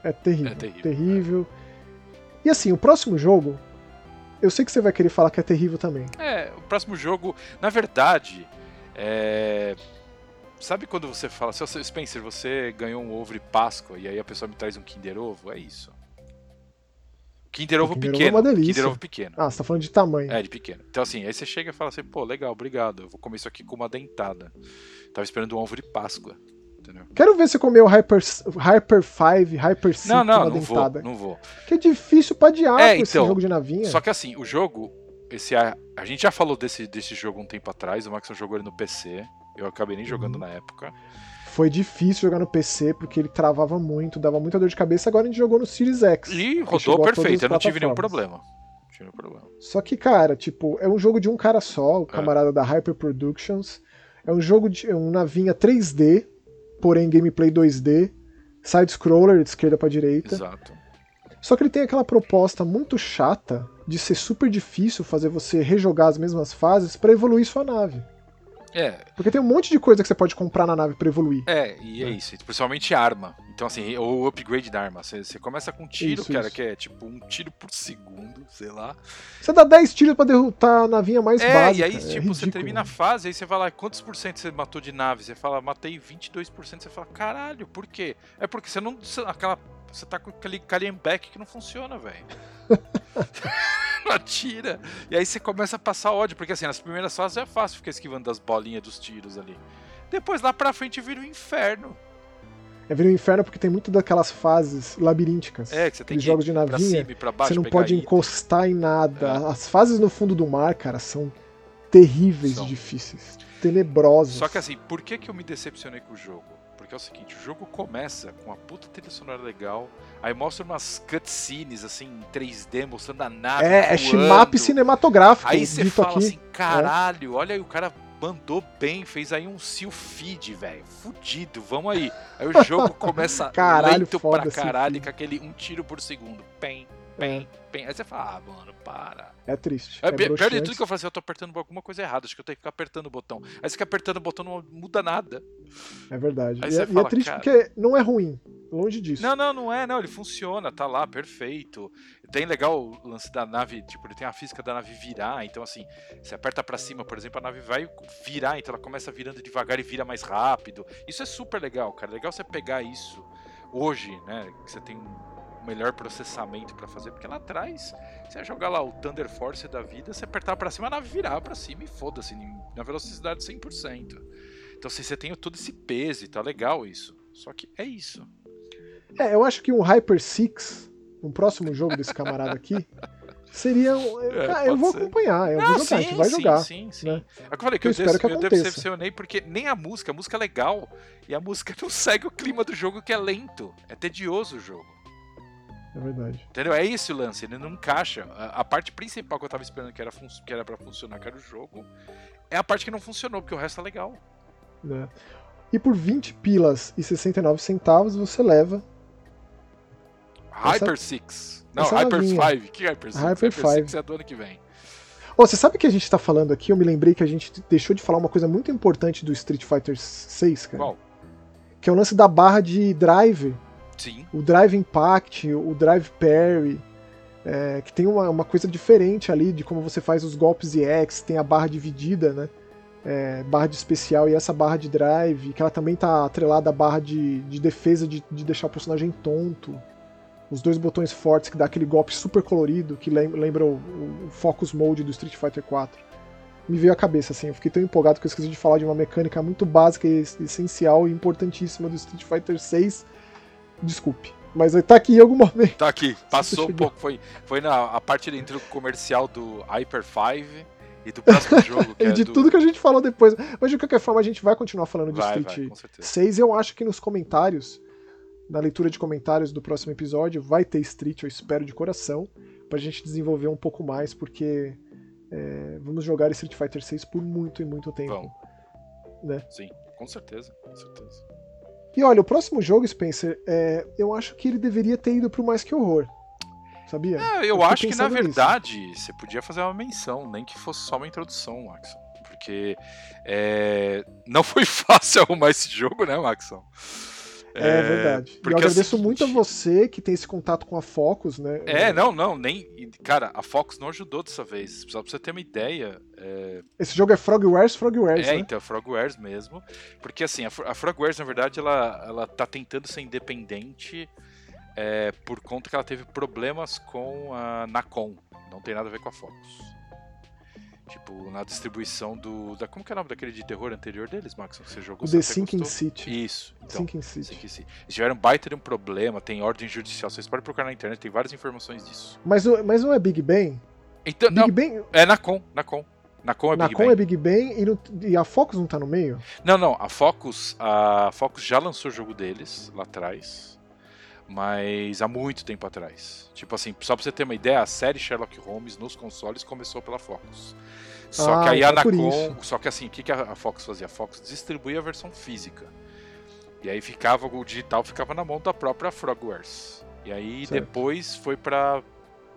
É terrível. É terrível. terrível. É. E assim, o próximo jogo, eu sei que você vai querer falar que é terrível também. É, o próximo jogo, na verdade, é... Sabe quando você fala, Spencer, você ganhou um ovo de Páscoa e aí a pessoa me traz um Kinder Ovo? É isso. Kinder Ovo Kinder pequeno. Ovo é uma delícia. Kinder Ovo pequeno. Ah, você tá falando de tamanho. É, de pequeno. Então assim, aí você chega e fala assim, pô, legal, obrigado. Eu vou comer isso aqui com uma dentada. Tava esperando um ovo de Páscoa. Entendeu? Quero ver você comer o Hyper, Hyper 5, Hyper 6 não, não, não dentada. Vou, não vou. Que é difícil pra diabo é, então, esse jogo de navinha. Só que assim, o jogo, esse a, a gente já falou desse, desse jogo um tempo atrás, o Max jogou ele no PC. Eu acabei nem jogando uhum. na época. Foi difícil jogar no PC porque ele travava muito, dava muita dor de cabeça. Agora a gente jogou no Series X. E rodou perfeito, eu não tive nenhum problema. Tive problema. Só que, cara, tipo, é um jogo de um cara só, o é. camarada é. da Hyper Productions. É um jogo de um navinha 3D, porém gameplay 2D, side-scroller de esquerda para direita. Exato. Só que ele tem aquela proposta muito chata de ser super difícil fazer você rejogar as mesmas fases para evoluir sua nave. É. Porque tem um monte de coisa que você pode comprar na nave para evoluir. É, e é, é, isso. Principalmente arma. Então, assim, o upgrade da arma. Você, você começa com um tiro, isso, cara, isso. que é tipo um tiro por segundo, sei lá. Você dá 10 tiros pra derrotar a navinha mais é, básica. E aí, é tipo, você termina a fase, aí você vai lá, quantos por cento você matou de nave? Você fala, matei 22%. Você fala, caralho, por quê? É porque você não. Aquela, você tá com aquele Kalienbeck que não funciona, velho. não atira. E aí você começa a passar ódio, porque assim, nas primeiras fases é fácil ficar esquivando das bolinhas dos tiros ali. Depois lá pra frente vira um inferno. É vira um inferno porque tem muito daquelas fases labirínticas. É, que você tem que jogos de navinha. Pra cima e pra baixo, você não pode encostar em nada. É. As fases no fundo do mar, cara, são terríveis são. difíceis. Tenebrosas. Só que assim, por que, que eu me decepcionei com o jogo? Porque é o seguinte, o jogo começa com uma puta trilha sonora legal, aí mostra umas cutscenes, assim, em 3D, mostrando a nave É, é shimap cinematográfico, Aí você fala aqui. assim, caralho, é. olha aí, o cara mandou bem, fez aí um seal feed, velho, fudido, vamos aí. Aí o jogo começa caralho, lento pra caralho, com aquele um tiro por segundo, pem, pem, pem. Aí você fala, ah, mano, para. É triste. É, é pior de tudo que eu falei assim, eu tô apertando alguma coisa errada, acho que eu tenho que ficar apertando o botão. Aí você fica apertando o botão, não muda nada. É verdade. E, é, fala, e, é, triste cara... porque não é ruim, longe disso. Não, não, não é, não, ele funciona, tá lá, perfeito. Tem legal o lance da nave, tipo, ele tem a física da nave virar, então assim, você aperta para cima, por exemplo, a nave vai virar, então ela começa virando devagar e vira mais rápido. Isso é super legal, cara. Legal você pegar isso hoje, né, que você tem melhor processamento para fazer, porque lá atrás, você ia jogar lá o Thunder Force da vida, você apertar para cima, a nave virar para cima e foda-se, na velocidade 100%. Então, assim, você tem todo esse peso e tá legal isso. Só que é isso. É, eu acho que um Hyper Six, um próximo jogo desse camarada aqui, Seria. É, eu vou ser. acompanhar, eu vou jogar, sim, vai sim, jogar. Sim, sim, né? É o que eu falei, que eu, eu espero que eu decepcionei porque nem a música, a música é legal e a música não segue o clima do jogo que é lento. É tedioso o jogo. É verdade. Entendeu? É esse o lance, ele não encaixa. A, a parte principal que eu tava esperando que era, que era pra funcionar, que era o jogo, é a parte que não funcionou, porque o resto é legal. É. E por 20 pilas e 69 centavos você leva. Hyper 6. Não, Hyper 5. Que Hyper 6? Hyper 5 é do ano que vem. Oh, você sabe que a gente tá falando aqui? Eu me lembrei que a gente deixou de falar uma coisa muito importante do Street Fighter 6, cara. Qual? Que é o lance da barra de drive. Sim. O drive impact, o drive parry. É, que tem uma, uma coisa diferente ali de como você faz os golpes EX, tem a barra dividida, né? É, barra de especial e essa barra de drive, que ela também tá atrelada à barra de, de defesa de, de deixar o personagem tonto os dois botões fortes que dá aquele golpe super colorido que lembra o, o, Focus Mode do Street Fighter 4. Me veio à cabeça assim, eu fiquei tão empolgado que eu esqueci de falar de uma mecânica muito básica e essencial e importantíssima do Street Fighter 6. Desculpe. Mas tá aqui em algum momento. Tá aqui, passou um pouco, foi, foi na a parte dentro do comercial do Hyper 5 e do próximo jogo. e é de do... tudo que a gente falou depois. Mas de qualquer forma, a gente vai continuar falando de vai, Street vai, 6. Eu acho que nos comentários na leitura de comentários do próximo episódio vai ter Street, eu espero de coração, pra gente desenvolver um pouco mais, porque é, vamos jogar Street Fighter 6 por muito e muito tempo. Vamos. Né? Sim, com certeza, com certeza. E olha, o próximo jogo, Spencer, é, eu acho que ele deveria ter ido pro Mais Que Horror. Sabia? É, eu, eu acho que na verdade nisso. você podia fazer uma menção, nem que fosse só uma introdução, Maxon. Porque é, não foi fácil arrumar esse jogo, né, Maxon? É, verdade. Porque eu agradeço é muito a você que tem esse contato com a Focus, né? É, não, não, nem. Cara, a Focus não ajudou dessa vez. Só pra você ter uma ideia. É... Esse jogo é Frogwares, Frogwares. É, né? então, Frogwares mesmo. Porque assim, a, a Frogwares, na verdade, ela, ela tá tentando ser independente é, por conta que ela teve problemas com a Nacon. Não tem nada a ver com a Focus. Tipo, na distribuição do. Da, como que é o nome daquele de terror anterior deles, Max? Você jogou O The Sinking City. Isso. Então, Sinking City. Sinking City. Eles tiveram um baita de um problema, tem ordem judicial. Vocês podem procurar na internet, tem várias informações disso. Mas, mas não é Big Bang? Então, Big não, Bang... É Nacon, Nacon. Nacon é Big Nacon Bang. é Big Bang e, e, a Focus não tá no meio? Não, não. A Focus, a Focus já lançou o jogo deles lá atrás mas há muito tempo atrás. Tipo assim, só pra você ter uma ideia, a série Sherlock Holmes nos consoles começou pela Focus. Só ah, que aí a Anacom. Só que assim, o que, que a Fox fazia? A Fox distribuía a versão física. E aí ficava, o digital ficava na mão da própria Frogwares. E aí certo. depois foi pra,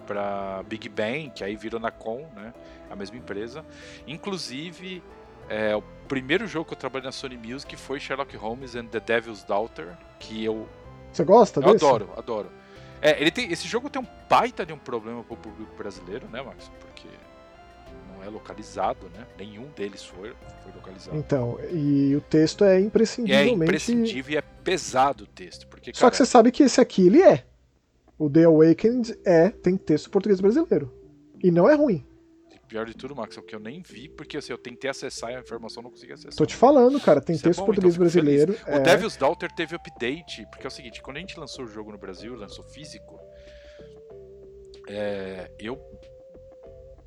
pra Big Bang, que aí virou Nacon, né? A mesma empresa. Inclusive, é, o primeiro jogo que eu trabalhei na Sony Music foi Sherlock Holmes and the Devil's Daughter, que eu. Você gosta eu desse? Adoro, adoro. É, ele tem, esse jogo tem um baita de um problema pro público brasileiro, né, Marcos? Porque não é localizado, né? Nenhum deles foi, foi localizado. Então, e o texto é imprescindivelmente... É imprescindível e é pesado o texto. Porque, Só que você sabe que esse aqui, ele é. O The Awakened é, tem texto português brasileiro. E não é ruim. Pior de tudo, Max, é o que eu nem vi, porque assim, eu tentei acessar e a informação não consegui acessar. Tô te falando, cara, tem Isso texto é bom, português então brasileiro. É... O Devil's Daughter teve update, porque é o seguinte, quando a gente lançou o jogo no Brasil, lançou físico, é, eu,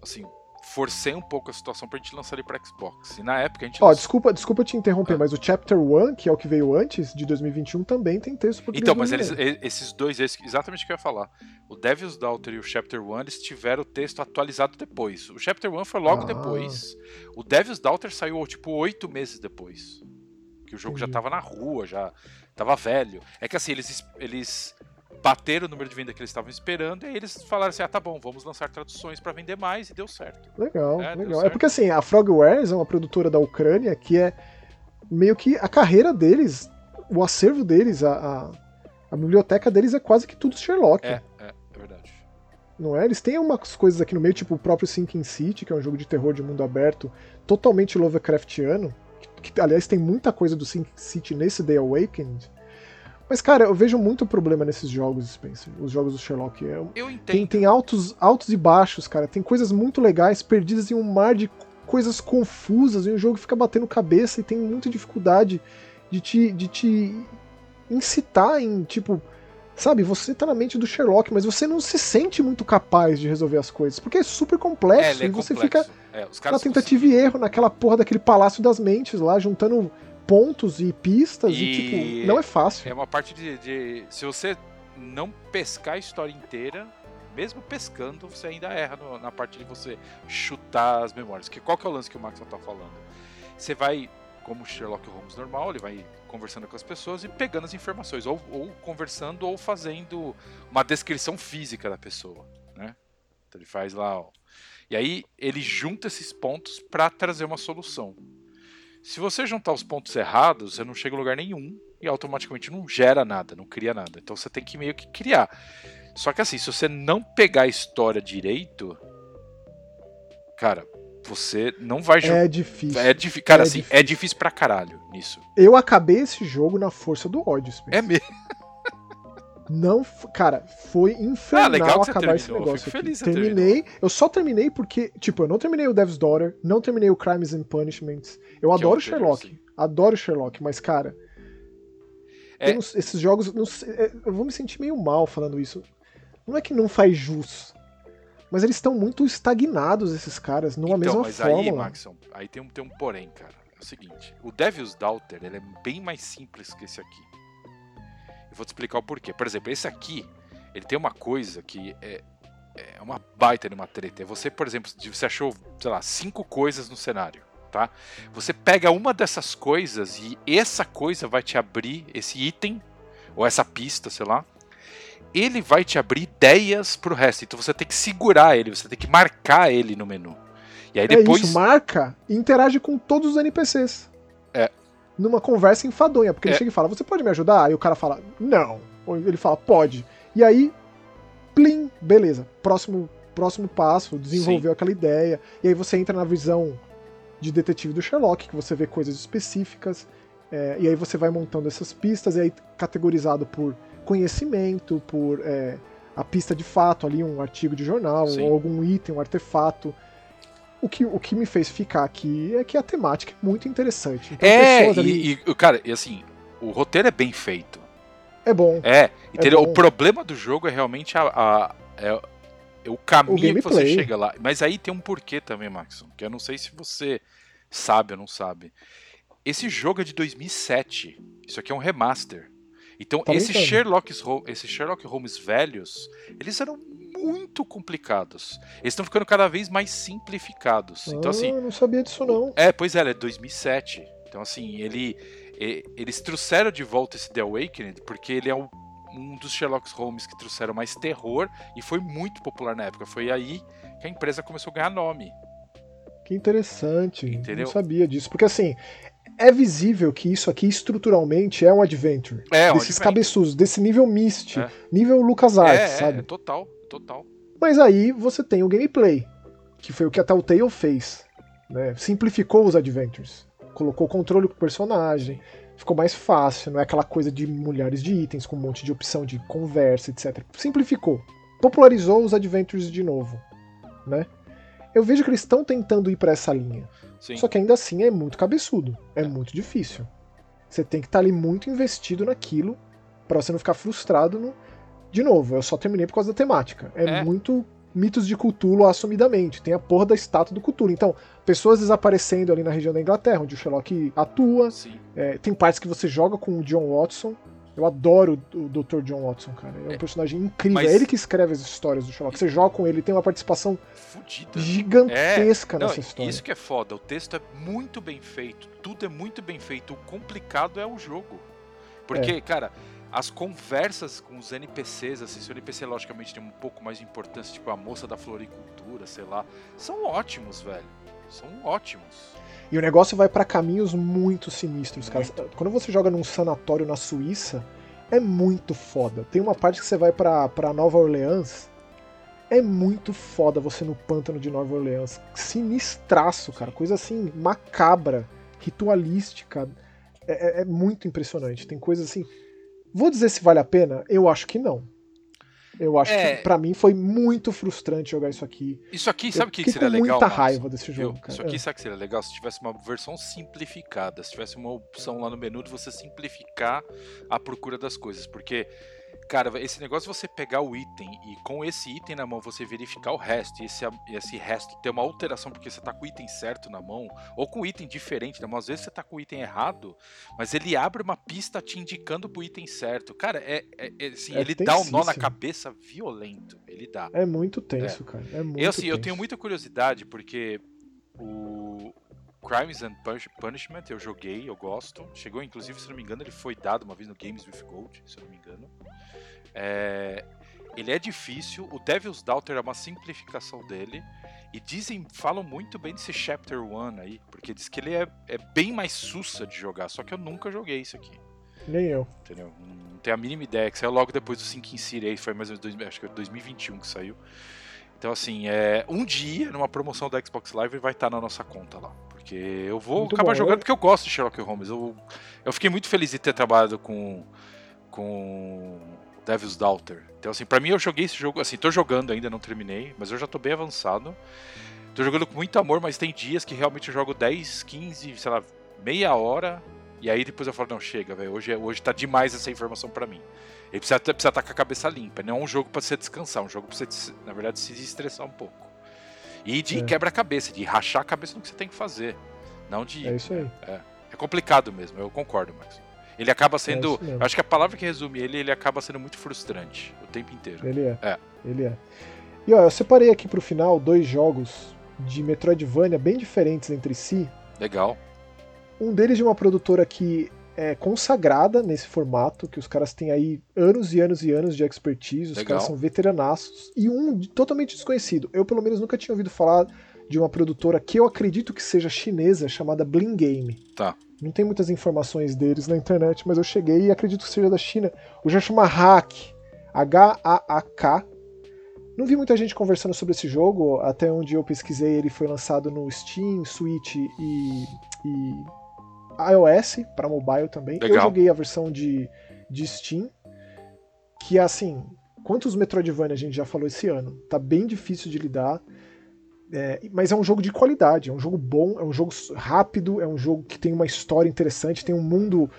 assim, forcei um pouco a situação pra gente lançar ele pra Xbox. E na época a gente. Ó, lançou... desculpa, desculpa te interromper, ah. mas o Chapter 1, que é o que veio antes, de 2021, também tem texto português. Então, mas eles, esses dois, exatamente o que eu ia falar. O Devil's Daughter e o Chapter 1, eles tiveram o texto atualizado depois. O Chapter 1 foi logo ah. depois. O Devil's Daughter saiu, tipo, oito meses depois. Que o jogo Entendi. já tava na rua, já tava velho. É que assim, eles. eles bateram o número de venda que eles estavam esperando, e aí eles falaram assim: ah, tá bom, vamos lançar traduções para vender mais, e deu certo. Legal, é, legal. Certo. É porque assim, a Frogwares é uma produtora da Ucrânia que é meio que a carreira deles, o acervo deles, a, a, a biblioteca deles é quase que tudo Sherlock. É, é, é verdade. Não é? Eles têm umas coisas aqui no meio, tipo o próprio Sinking City, que é um jogo de terror de mundo aberto, totalmente Lovecraftiano. Que, que aliás, tem muita coisa do Sinking City nesse The Awakened mas, cara, eu vejo muito problema nesses jogos, Spencer. Os jogos do Sherlock. É, eu entendo. Tem, tem altos, altos e baixos, cara. Tem coisas muito legais perdidas em um mar de coisas confusas. E o jogo fica batendo cabeça e tem muita dificuldade de te, de te incitar em, tipo, Sabe, você tá na mente do Sherlock, mas você não se sente muito capaz de resolver as coisas, porque é super complexo é, é e você complexo. fica é, na tentativa e erro naquela porra daquele palácio das mentes lá, juntando pontos e pistas e, e tipo, não é fácil. É uma parte de, de, Se você não pescar a história inteira, mesmo pescando, você ainda erra no, na parte de você chutar as memórias. Que, qual que é o lance que o Max tá falando? Você vai como Sherlock Holmes normal, ele vai conversando com as pessoas e pegando as informações, ou, ou conversando ou fazendo uma descrição física da pessoa, né? Então ele faz lá, ó. E aí ele junta esses pontos para trazer uma solução. Se você juntar os pontos errados, você não chega a lugar nenhum e automaticamente não gera nada, não cria nada. Então você tem que meio que criar. Só que assim, se você não pegar a história direito, cara, você não vai jogar. É difícil. É difícil. Cara, é assim, difícil. é difícil pra caralho nisso. Eu acabei esse jogo na força do ódio, Spencer. É mesmo. Não, cara, foi infernal ah, legal acabar esse negócio. Feliz terminei. Eu só terminei porque, tipo, eu não terminei o Devil's Daughter, não terminei o Crimes and Punishments. Eu que adoro é Sherlock. Assim. Adoro Sherlock, mas, cara. É... esses jogos. Não, é, eu vou me sentir meio mal falando isso. Não é que não faz jus mas eles estão muito estagnados, esses caras, numa então, mesma mas fórmula. Aí, Maxon, aí tem um, tem um porém, cara. É o seguinte: o Devil's Daughter ele é bem mais simples que esse aqui. Eu vou te explicar o porquê. Por exemplo, esse aqui, ele tem uma coisa que é, é uma baita de uma treta. É você, por exemplo, você achou, sei lá, cinco coisas no cenário. Tá? Você pega uma dessas coisas e essa coisa vai te abrir esse item ou essa pista, sei lá, ele vai te abrir ideias pro resto. Então você tem que segurar ele, você tem que marcar ele no menu. E aí depois. É isso, marca e interage com todos os NPCs. Numa conversa enfadonha, porque é. ele chega e fala: Você pode me ajudar? Aí o cara fala: Não. Ou ele fala: Pode. E aí, plim, beleza. Próximo, próximo passo, desenvolveu Sim. aquela ideia. E aí você entra na visão de detetive do Sherlock, que você vê coisas específicas. É, e aí você vai montando essas pistas, e aí categorizado por conhecimento, por é, a pista de fato ali, um artigo de jornal, algum item, um artefato. O que, o que me fez ficar aqui é que a temática é muito interessante. Então, é, ali... e, cara, e assim, o roteiro é bem feito. É bom. É, entendeu? É bom. O problema do jogo é realmente a, a é, é o caminho o que você chega lá. Mas aí tem um porquê também, Maxon, que eu não sei se você sabe ou não sabe. Esse jogo é de 2007. Isso aqui é um remaster. Então, tá esses, Sherlock, esses Sherlock Holmes velhos, eles eram muito complicados. Eles estão ficando cada vez mais simplificados. Então, ah, então, assim. Eu não sabia disso, não. É, pois é, é 2007. Então, assim, ele, eles trouxeram de volta esse The Awakening porque ele é um, um dos Sherlock Holmes que trouxeram mais terror e foi muito popular na época. Foi aí que a empresa começou a ganhar nome. Que interessante. Entendeu? Não sabia disso. Porque assim, é visível que isso aqui estruturalmente é um adventure. É, um desses adventure. cabeçudos, desse nível Myst, é. nível LucasArts, é, sabe? É, total, total. Mas aí você tem o gameplay, que foi o que a Telltale fez. Né? Simplificou os adventures. Colocou controle com o personagem, ficou mais fácil, não é aquela coisa de milhares de itens com um monte de opção de conversa, etc. Simplificou. Popularizou os adventures de novo, né? Eu vejo que eles estão tentando ir para essa linha. Sim. Só que ainda assim é muito cabeçudo. É, é. muito difícil. Você tem que estar tá ali muito investido naquilo para você não ficar frustrado no. De novo, eu só terminei por causa da temática. É, é. muito mitos de Cthulhu assumidamente. Tem a porra da estátua do Cthulhu. Então, pessoas desaparecendo ali na região da Inglaterra, onde o Sherlock atua. É, tem partes que você joga com o John Watson. Eu adoro o Dr. John Watson, cara. É um é, personagem incrível. Mas... É ele que escreve as histórias do Sherlock. Você joga com ele, tem uma participação Fudida. gigantesca é... nessa Não, história. Isso que é foda. O texto é muito bem feito. Tudo é muito bem feito. O complicado é o jogo. Porque, é. cara, as conversas com os NPCs, assim, se o NPC logicamente tem um pouco mais de importância, tipo a moça da floricultura, sei lá, são ótimos, velho. São ótimos. E o negócio vai para caminhos muito sinistros, cara. Muito. Quando você joga num sanatório na Suíça, é muito foda. Tem uma parte que você vai pra, pra Nova Orleans. É muito foda você no pântano de Nova Orleans. Sinistraço, cara. Coisa assim, macabra, ritualística. É, é, é muito impressionante. Tem coisas assim. Vou dizer se vale a pena? Eu acho que não. Eu acho é... que para mim foi muito frustrante jogar isso aqui. Isso aqui, sabe o que, que seria legal? muita raiva desse jogo. Eu, isso aqui, é. sabe que seria legal? Se tivesse uma versão simplificada, se tivesse uma opção lá no menu de você simplificar a procura das coisas. Porque Cara, esse negócio de você pegar o item e com esse item na mão você verificar o resto e esse, esse resto ter uma alteração porque você tá com o item certo na mão ou com o item diferente na mão, às vezes você tá com o item errado, mas ele abre uma pista te indicando pro item certo. Cara, é, é, é assim, é ele dá um nó na cabeça violento. Ele dá. É muito tenso, é. cara. É muito eu, assim, tenso. eu tenho muita curiosidade porque o, Crimes and Punishment eu joguei, eu gosto. Chegou, inclusive, se não me engano, ele foi dado uma vez no Games with Gold, se não me engano. É, ele é difícil, o Devil's Daughter é uma simplificação dele. E dizem, falam muito bem desse Chapter 1 aí, porque diz que ele é, é bem mais sussa de jogar, só que eu nunca joguei isso aqui. Nem eu. Entendeu? Não tenho a mínima ideia, que saiu logo depois do Sinking City aí, foi mais ou menos, acho que 2021 que saiu. Então, assim, é, um dia, numa promoção da Xbox Live, vai estar na nossa conta lá. Porque eu vou muito acabar bom, jogando porque eu gosto de Sherlock Holmes. Eu, eu fiquei muito feliz de ter trabalhado com, com Devil's Daughter. Então, assim, pra mim eu joguei esse jogo, assim, tô jogando ainda, não terminei, mas eu já tô bem avançado. Tô jogando com muito amor, mas tem dias que realmente eu jogo 10, 15, sei lá, meia hora. E aí depois eu falo, não, chega, velho, hoje, é, hoje tá demais essa informação para mim. Ele precisa estar precisa tá com a cabeça limpa. Não é um jogo para você descansar, é um jogo pra você, na verdade, se estressar um pouco. E de é. quebra-cabeça, de rachar a cabeça no que você tem que fazer. Não de. É isso aí. É, é complicado mesmo, eu concordo, Max. Ele acaba sendo. É acho que a palavra que resume ele, ele acaba sendo muito frustrante o tempo inteiro. Ele é. é. Ele é. E ó, eu separei aqui pro final dois jogos de Metroidvania bem diferentes entre si. Legal. Um deles de uma produtora que é consagrada nesse formato, que os caras têm aí anos e anos e anos de expertise, os Legal. caras são veteranaços, e um totalmente desconhecido. Eu, pelo menos, nunca tinha ouvido falar de uma produtora que eu acredito que seja chinesa, chamada Bling Game. Tá. Não tem muitas informações deles na internet, mas eu cheguei e acredito que seja da China. O jogo chama Hack, H-A-A-K. Não vi muita gente conversando sobre esse jogo, até onde eu pesquisei ele foi lançado no Steam, Switch e, e iOS, para mobile também. Legal. Eu joguei a versão de, de Steam, que é assim, quantos Metroidvania a gente já falou esse ano? Tá bem difícil de lidar. É, mas é um jogo de qualidade, é um jogo bom, é um jogo rápido, é um jogo que tem uma história interessante, tem um mundo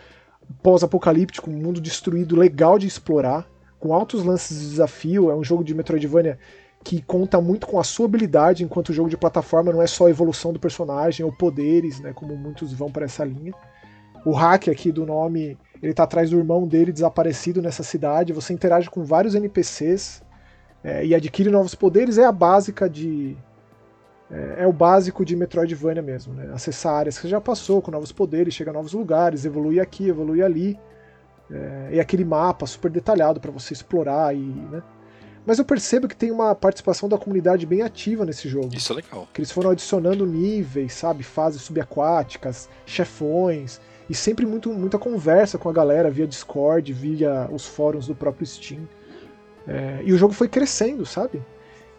pós-apocalíptico, um mundo destruído legal de explorar, com altos lances de desafio. É um jogo de Metroidvania que conta muito com a sua habilidade, enquanto o jogo de plataforma não é só a evolução do personagem ou poderes, né, como muitos vão para essa linha. O hack aqui do nome, ele tá atrás do irmão dele desaparecido nessa cidade, você interage com vários NPCs é, e adquire novos poderes, é a básica de... É, é, o básico de Metroidvania mesmo, né? Acessar áreas que você já passou com novos poderes, chega a novos lugares, evolui aqui, evolui ali. É, e aquele mapa super detalhado para você explorar e, né? Mas eu percebo que tem uma participação da comunidade bem ativa nesse jogo. Isso é legal. Que eles foram adicionando níveis, sabe? Fases subaquáticas, chefões. E sempre muito, muita conversa com a galera via Discord, via os fóruns do próprio Steam. É, e o jogo foi crescendo, sabe?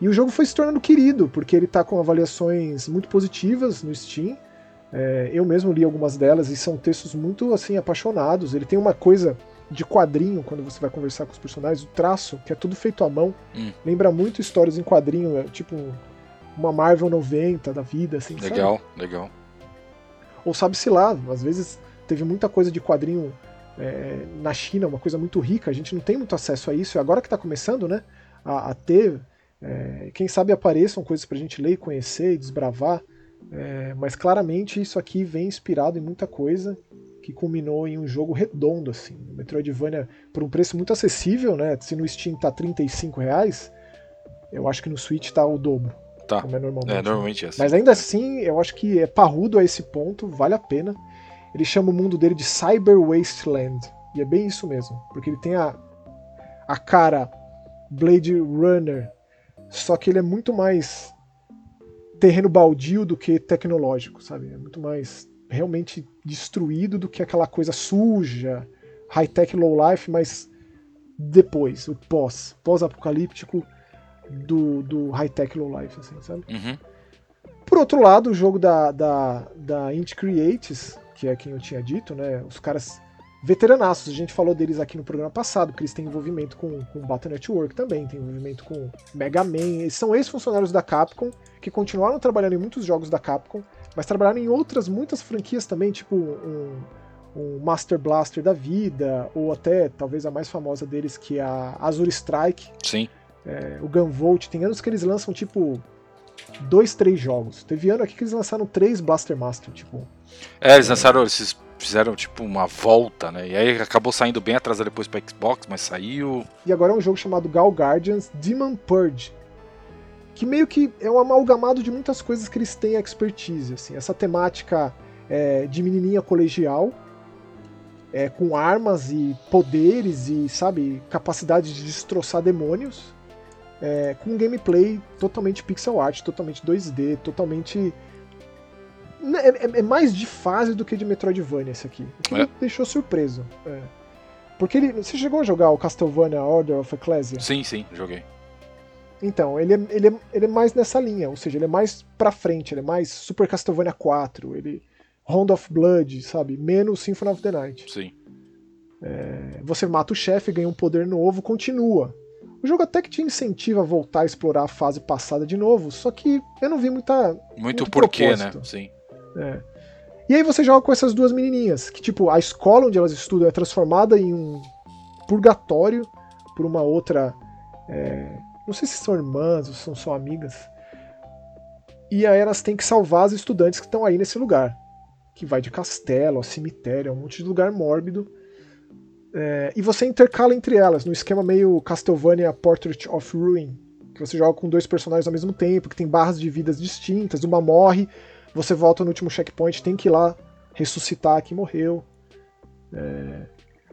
E o jogo foi se tornando querido, porque ele está com avaliações muito positivas no Steam. É, eu mesmo li algumas delas e são textos muito assim apaixonados. Ele tem uma coisa de quadrinho, quando você vai conversar com os personagens, o traço, que é tudo feito à mão, hum. lembra muito histórias em quadrinho, é tipo uma Marvel 90 da vida, assim, Legal, sabe? legal. Ou sabe-se lá, às vezes teve muita coisa de quadrinho é, na China, uma coisa muito rica, a gente não tem muito acesso a isso, e agora que está começando, né, a, a ter, é, quem sabe apareçam coisas pra gente ler e conhecer e desbravar, é, mas claramente isso aqui vem inspirado em muita coisa que culminou em um jogo redondo, assim. Metroidvania por um preço muito acessível, né? Se no Steam tá 35 reais, eu acho que no Switch tá o dobro. Tá. Como é normalmente. É, normalmente é assim. Mas ainda assim, eu acho que é parrudo a esse ponto, vale a pena. Ele chama o mundo dele de Cyber Wasteland. E é bem isso mesmo. Porque ele tem a, a cara Blade Runner, só que ele é muito mais terreno baldio do que tecnológico, sabe? É muito mais realmente destruído do que aquela coisa suja, high-tech, low-life, mas depois, o pós, pós-apocalíptico do, do high-tech, low-life, assim, sabe? Uhum. Por outro lado, o jogo da, da, da Int Creates, que é quem eu tinha dito, né? Os caras veteranaços, a gente falou deles aqui no programa passado, porque eles têm envolvimento com, com Battle Network também, tem envolvimento com Mega Man, eles são ex-funcionários da Capcom, que continuaram trabalhando em muitos jogos da Capcom, mas trabalharam em outras muitas franquias também, tipo um, um Master Blaster da vida, ou até talvez a mais famosa deles, que é a Azure Strike. Sim. É, o Gunvolt. Tem anos que eles lançam tipo dois, três jogos. Teve ano aqui que eles lançaram três Blaster Master, tipo. É, eles lançaram, eles fizeram tipo uma volta, né? E aí acabou saindo bem atrasado depois para Xbox, mas saiu. E agora é um jogo chamado Gal Guardians Demon Purge. Que meio que é um amalgamado de muitas coisas que eles têm expertise, assim. Essa temática é, de menininha colegial, é, com armas e poderes e, sabe, capacidade de destroçar demônios é, com gameplay totalmente pixel art, totalmente 2D, totalmente. Né, é, é, é, mais de fase do que de Metroidvania esse aqui. O que é. me deixou surpreso. É. Porque ele. Você chegou a jogar o Castlevania Order of Ecclesia? Sim, sim, joguei. Então, ele é, ele, é, ele é mais nessa linha, ou seja, ele é mais pra frente, ele é mais Super Castlevania 4, ele. Round of Blood, sabe? Menos Symphony of the Night. Sim. É, você mata o chefe, ganha um poder novo, continua. O jogo até que te incentiva a voltar a explorar a fase passada de novo, só que eu não vi muita. Muito, muito porquê, né? propósito. né? Sim. É. E aí você joga com essas duas menininhas, que tipo, a escola onde elas estudam é transformada em um purgatório por uma outra. É... Não sei se são irmãs ou são só amigas. E aí elas têm que salvar as estudantes que estão aí nesse lugar. Que vai de castelo a cemitério, é um monte de lugar mórbido. É, e você intercala entre elas, no esquema meio Castlevania Portrait of Ruin, que você joga com dois personagens ao mesmo tempo, que tem barras de vidas distintas, uma morre, você volta no último checkpoint, tem que ir lá ressuscitar que morreu. É...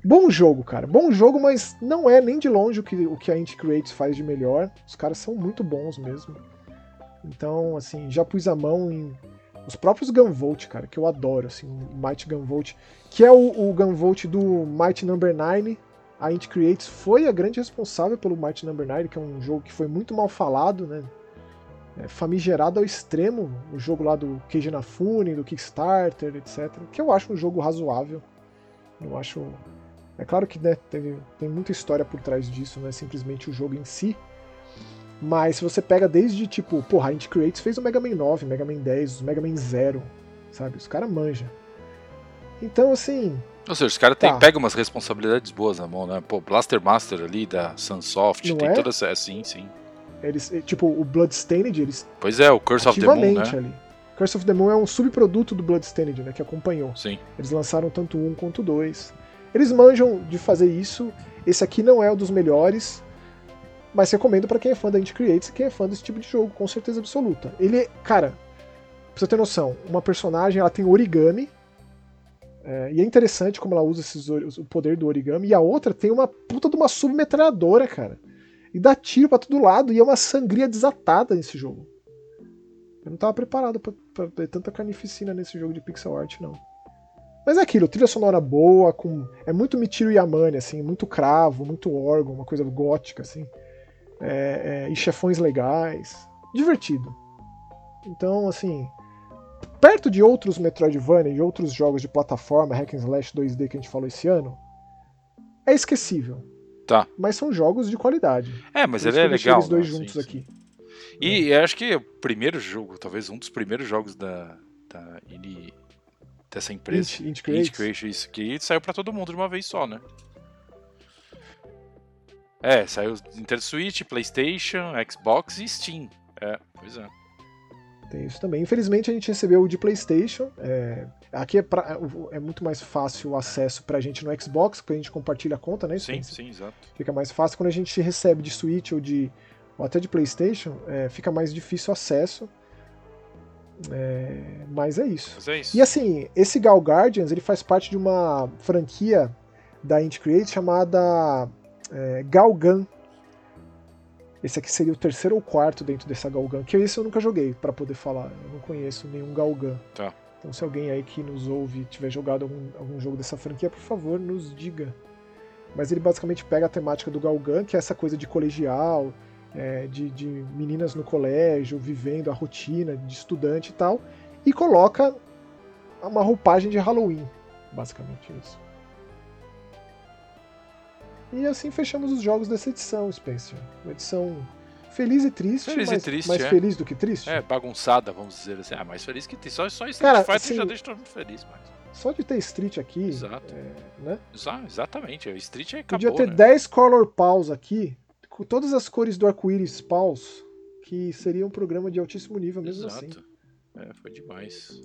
Bom jogo, cara. Bom jogo, mas não é nem de longe o que, o que a Inti Creates faz de melhor. Os caras são muito bons mesmo. Então, assim, já pus a mão em os próprios Gunvolt, cara, que eu adoro, assim, o Might Gunvolt, que é o, o Gunvolt do Might Number 9. A Int Creates foi a grande responsável pelo Might Number 9, que é um jogo que foi muito mal falado, né? É, famigerado ao extremo, o jogo lá do Keiji Inafune, do Kickstarter, etc. Que eu acho um jogo razoável. Eu acho. É claro que né, teve, tem muita história por trás disso, não é simplesmente o jogo em si. Mas se você pega desde tipo, porra, a Int Creates fez o Mega Man 9, Mega Man 10, o Mega Man 0, sabe? Os caras manjam. Então, assim. Ou seja, os caras tá. pegam umas responsabilidades boas na mão, né? Pô, Blaster Master ali da Sunsoft, Não tem é? toda essa. É, sim, sim. Eles, eh, tipo, o Bloodstained, eles. Pois é, o Curse of the Moon. Né? Ali. Curse of the Moon é um subproduto do Bloodstained, né? Que acompanhou. Sim. Eles lançaram tanto um quanto dois. Eles manjam de fazer isso. Esse aqui não é um dos melhores, mas recomendo para quem é fã da Indie Creates e quem é fã desse tipo de jogo, com certeza absoluta. Ele, cara, pra você ter noção, uma personagem ela tem origami, é, e é interessante como ela usa esses, o poder do origami, e a outra tem uma puta de uma submetralhadora, cara. E dá tiro pra todo lado, e é uma sangria desatada nesse jogo. Eu não tava preparado pra, pra ver tanta carnificina nesse jogo de pixel art, não. Mas é aquilo, trilha sonora boa, com é muito Michiru Yamane, assim, muito cravo, muito órgão, uma coisa gótica, assim é, é, e chefões legais. Divertido. Então, assim, perto de outros Metroidvania e outros jogos de plataforma, hack and slash 2D que a gente falou esse ano, é esquecível. Tá. Mas são jogos de qualidade. É, mas ele é legal. Os dois né? juntos sim, aqui. E é. acho que o primeiro jogo, talvez um dos primeiros jogos da, da dessa empresa, Int, Creation, isso que saiu para todo mundo de uma vez só, né? É, saiu Nintendo Switch, PlayStation, Xbox e Steam. É, pois é. Tem isso também. Infelizmente a gente recebeu o de PlayStation. É, aqui é, pra, é, muito mais fácil o acesso pra gente no Xbox, porque a gente compartilha a conta, né? Sim, sim, exato. Fica mais fácil. Quando a gente recebe de Switch ou de ou até de PlayStation, é, fica mais difícil o acesso. É, mas é isso. Mas é isso. E assim, esse Gal Guardians ele faz parte de uma franquia da Indie Create chamada é, Galgan. Esse aqui seria o terceiro ou quarto dentro dessa Galgan, que esse eu nunca joguei para poder falar. Eu não conheço nenhum Galgan. Tá. Então se alguém aí que nos ouve tiver jogado algum, algum jogo dessa franquia, por favor, nos diga. Mas ele basicamente pega a temática do Galgan, que é essa coisa de colegial, é, de, de meninas no colégio, vivendo a rotina de estudante e tal, e coloca uma roupagem de Halloween, basicamente isso. E assim fechamos os jogos dessa edição, Spencer. Uma edição feliz e triste, feliz mais, e triste, mais é. feliz do que triste. É, bagunçada, vamos dizer assim. Ah, mais feliz que triste. Só, só Street Cara, Fighter assim, já deixa todo mundo feliz, mas... Só de ter Street aqui. Exato. É, né? Exatamente. O Street acabou, Podia ter né? 10 Color Paws aqui, todas as cores do arco-íris Paws, que seria um programa de altíssimo nível mesmo Exato. assim. É, foi demais.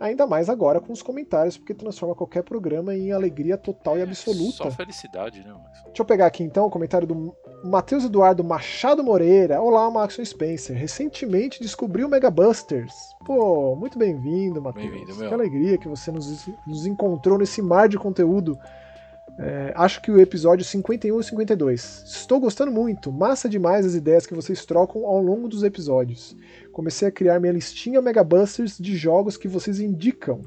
Ainda mais agora com os comentários, porque transforma qualquer programa em alegria total e absoluta. Só felicidade, né, Max? Deixa eu pegar aqui então o comentário do Matheus Eduardo Machado Moreira. Olá, Maxon Spencer. Recentemente descobri o Mega Busters. Pô, muito bem-vindo, Matheus. Bem-vindo, meu. Que alegria que você nos, nos encontrou nesse mar de conteúdo. É, acho que o episódio 51 e 52. Estou gostando muito. Massa demais as ideias que vocês trocam ao longo dos episódios. Comecei a criar minha listinha Mega Busters de jogos que vocês indicam.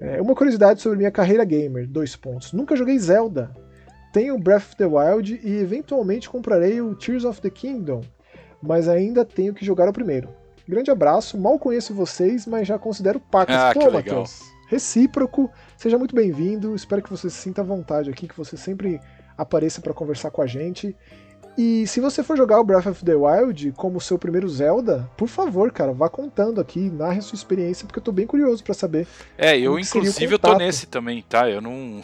É, uma curiosidade sobre minha carreira gamer, dois pontos. Nunca joguei Zelda. Tenho Breath of the Wild e eventualmente comprarei o Tears of the Kingdom, mas ainda tenho que jogar o primeiro. Grande abraço, mal conheço vocês, mas já considero pacas. Ah, Pô. Matheus, recíproco, seja muito bem-vindo, espero que você se sinta à vontade aqui, que você sempre apareça para conversar com a gente. E se você for jogar o Breath of the Wild como seu primeiro Zelda, por favor, cara, vá contando aqui, narre a sua experiência, porque eu tô bem curioso para saber. É, eu inclusive eu tô nesse também, tá? Eu não.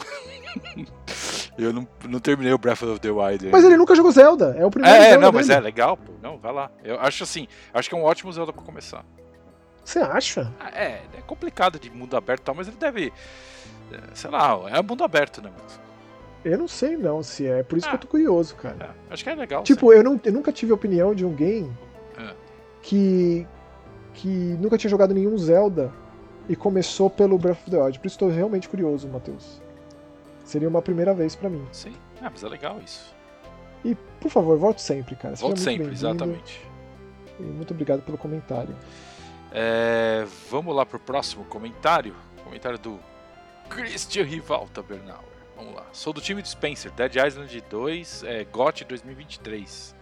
eu não, não terminei o Breath of the Wild. Mas ele nunca jogou Zelda, é o primeiro É, é, Zelda não, mas é dele. legal, pô. Não, vai lá. Eu acho assim, acho que é um ótimo Zelda pra começar. Você acha? Ah, É, é complicado de mundo aberto e tal, mas ele deve. é, Sei lá, é mundo aberto, né? Max? Eu não sei não se é, por isso que Ah. eu tô curioso, cara. É, acho que é legal. Tipo, eu, não, eu nunca tive opinião de um game É. que, que nunca tinha jogado nenhum Zelda e começou pelo Breath of the Wild. Por isso estou realmente curioso, Matheus. Seria uma primeira vez pra mim. Sim, ah, mas é legal isso. E, por favor, volte sempre, cara. Muito sempre, exatamente. E muito obrigado pelo comentário. É, vamos lá pro próximo comentário. Comentário do Christian Rivalta Bernauer. Vamos lá. Sou do time do Spencer, Dead Island 2, é, GOT 2023.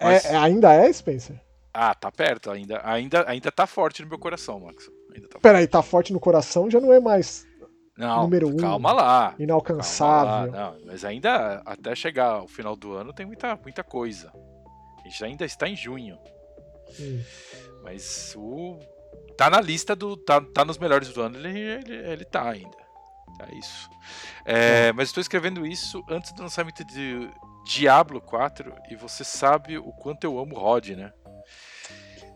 Mas- É, é- ainda é, Spencer? Ah, tá perto ainda. Ainda, ainda tá forte no meu coração, Max. Ainda tá Peraí, tá forte no coração, já não é mais Não, número um. calma lá. Calma inalcançável. lá. Não, mas ainda, até chegar ao final do ano, tem muita, muita coisa. A gente ainda está em junho. Hum. Mas o. Tá na lista do. Tá, tá nos melhores do ano, ele, ele, ele tá ainda. É isso. É, mas estou escrevendo isso antes do lançamento de Diablo 4 e você sabe o quanto eu amo Rod, né?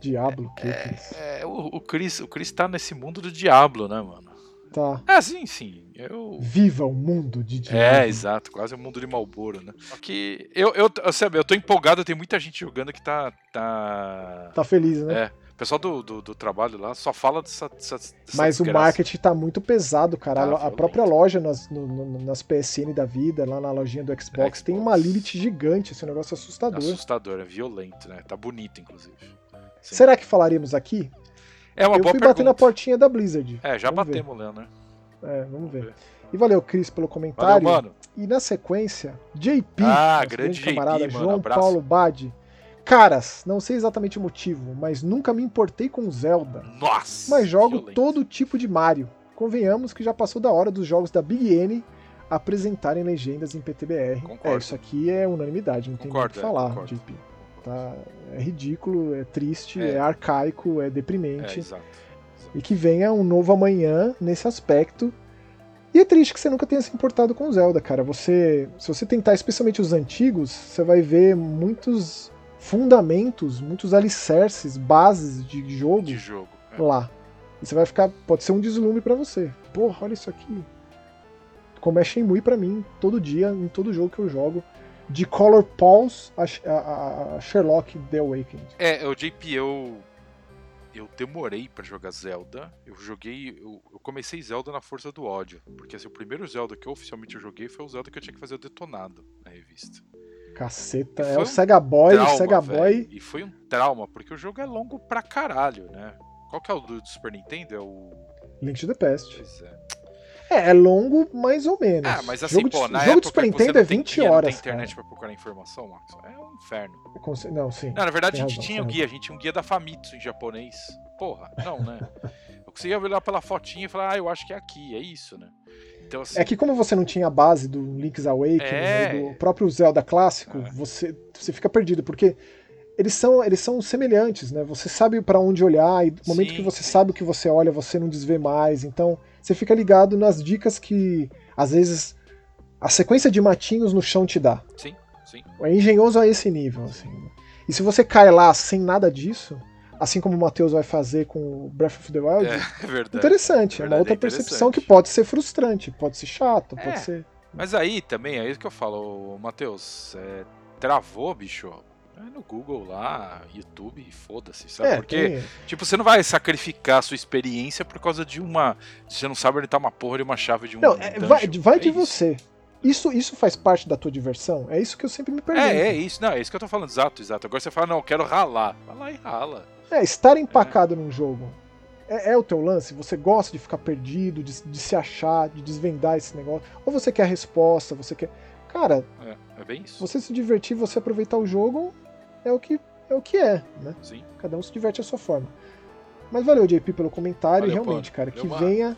Diablo, que é isso? É, o, o Chris, o Chris tá nesse mundo do Diablo, né, mano? Tá. Ah, sim, sim. Eu. Viva o mundo de Diablo. É, exato, quase o mundo de Malboro, né? Só que eu, eu, eu, sabe, eu tô empolgado, tem muita gente jogando que tá. Tá, Tá feliz, né? É. O pessoal do, do, do trabalho lá só fala dessa. dessa, dessa Mas o desgraça. marketing tá muito pesado, cara. Tá a, a própria loja nas, no- no- nas PSN da vida, lá na lojinha do Xbox, Xbox. tem uma Lilith gigante, esse negócio é assustador. Assustador, é violento, né? Tá bonito, inclusive. Sim. Será que falaríamos aqui? É uma Eu boa fui pergunta. bater na portinha da Blizzard. É, já Vamos batemos, Léo, né? É, vamos ver. E valeu, Cris, pelo Valeu, comentário. mano. E na sequência, JP, Ah, grande JP, camarada mano, João. Paulo Bade. Caras, não sei exatamente o motivo, mas nunca me importei com Zelda. Nossa! Mas jogo violento. todo tipo de Mario. Convenhamos que já passou da hora dos jogos da Big N apresentarem legendas em PTBR. Concordo. É, isso aqui é unanimidade, não tem muito o que Concordo, é, falar, concordo. JP. Tá, é ridículo, é triste, É. é, arcaico, é É, deprimente. exato. e que venha um novo amanhã nesse aspecto. E é triste que você nunca tenha se importado com Zelda, cara. Você, se você tentar, especialmente os antigos, você vai ver muitos fundamentos, muitos alicerces, bases de jogo De jogo. é. lá. E você vai ficar, pode ser um deslume pra você. Porra, olha isso aqui. Como é Shenmue pra mim, todo dia, em todo jogo que eu jogo, de Color Pulse a, a- a Sherlock The Awakened. É, o JP, eu. Eu demorei pra jogar Zelda. Eu joguei. Eu, eu comecei Zelda na força do ódio. Porque assim, o primeiro Zelda que eu oficialmente eu joguei foi o Zelda que eu tinha que fazer o detonado na revista. Caceta, é o um Sega Boy, Trauma, o Sega velho. Boy. E foi um trauma, porque o jogo é longo pra caralho, né? Qual que é o do, do Super Nintendo? É o. Link to the Past. Pois é. É, é longo mais ou menos. Ah, mas assim, jogo pô, de, na jogo época de Super Nintendo é tem 20 guia, horas. Não tem internet cara. pra procurar informação, Max. É um inferno. Conse- Não, sim. Não, na verdade a gente razão, tinha o tem guia, a gente tinha um guia da Famitsu em japonês. Porra, não, né? Eu conseguia olhar pela fotinha e falar, ah, eu acho que é aqui, é isso, né? Então, assim, É que como você não tinha a base do Link's Awakening É. e do próprio Zelda clássico, É. você, você fica perdido, porque eles são, eles são semelhantes, né? Você sabe para onde olhar e no momento sim, que você sim. sabe o que você olha, você não desvê mais. Então, você fica ligado nas dicas que às vezes a sequência de matinhos no chão te dá. Sim, sim. É engenhoso a esse nível, assim. E se você cai lá sem nada disso, assim como o Matheus vai fazer com o Breath of the Wild, é, é verdade, interessante. É, é uma outra é percepção que pode ser frustrante, pode ser chato, pode é, ser. Mas aí também, é isso que eu falo, Matheus, é, travou, bicho. É no Google lá, YouTube, foda-se, sabe? É, Porque, tem... tipo, você não vai sacrificar a sua experiência por causa de uma. Você não sabe onde tá uma porra de uma chave de um. Não, é, vai, vai de isso. você. Isso, isso faz parte da tua diversão? É isso que eu sempre me pergunto. É, é isso, não, é isso que eu tô falando, exato, exato. Agora você fala, não, eu quero ralar. Vai lá e rala. É, estar empacado é. num jogo é, é, o teu lance? Você gosta de ficar perdido, de, de, se achar, de desvendar esse negócio? Ou você quer a resposta, você quer. Cara, é, é bem isso. Você se divertir, você aproveitar o jogo, é o que é, o que é né? Sim. Cada um se diverte à sua forma. Mas valeu, JP, pelo comentário. Valeu, realmente, cara, que venha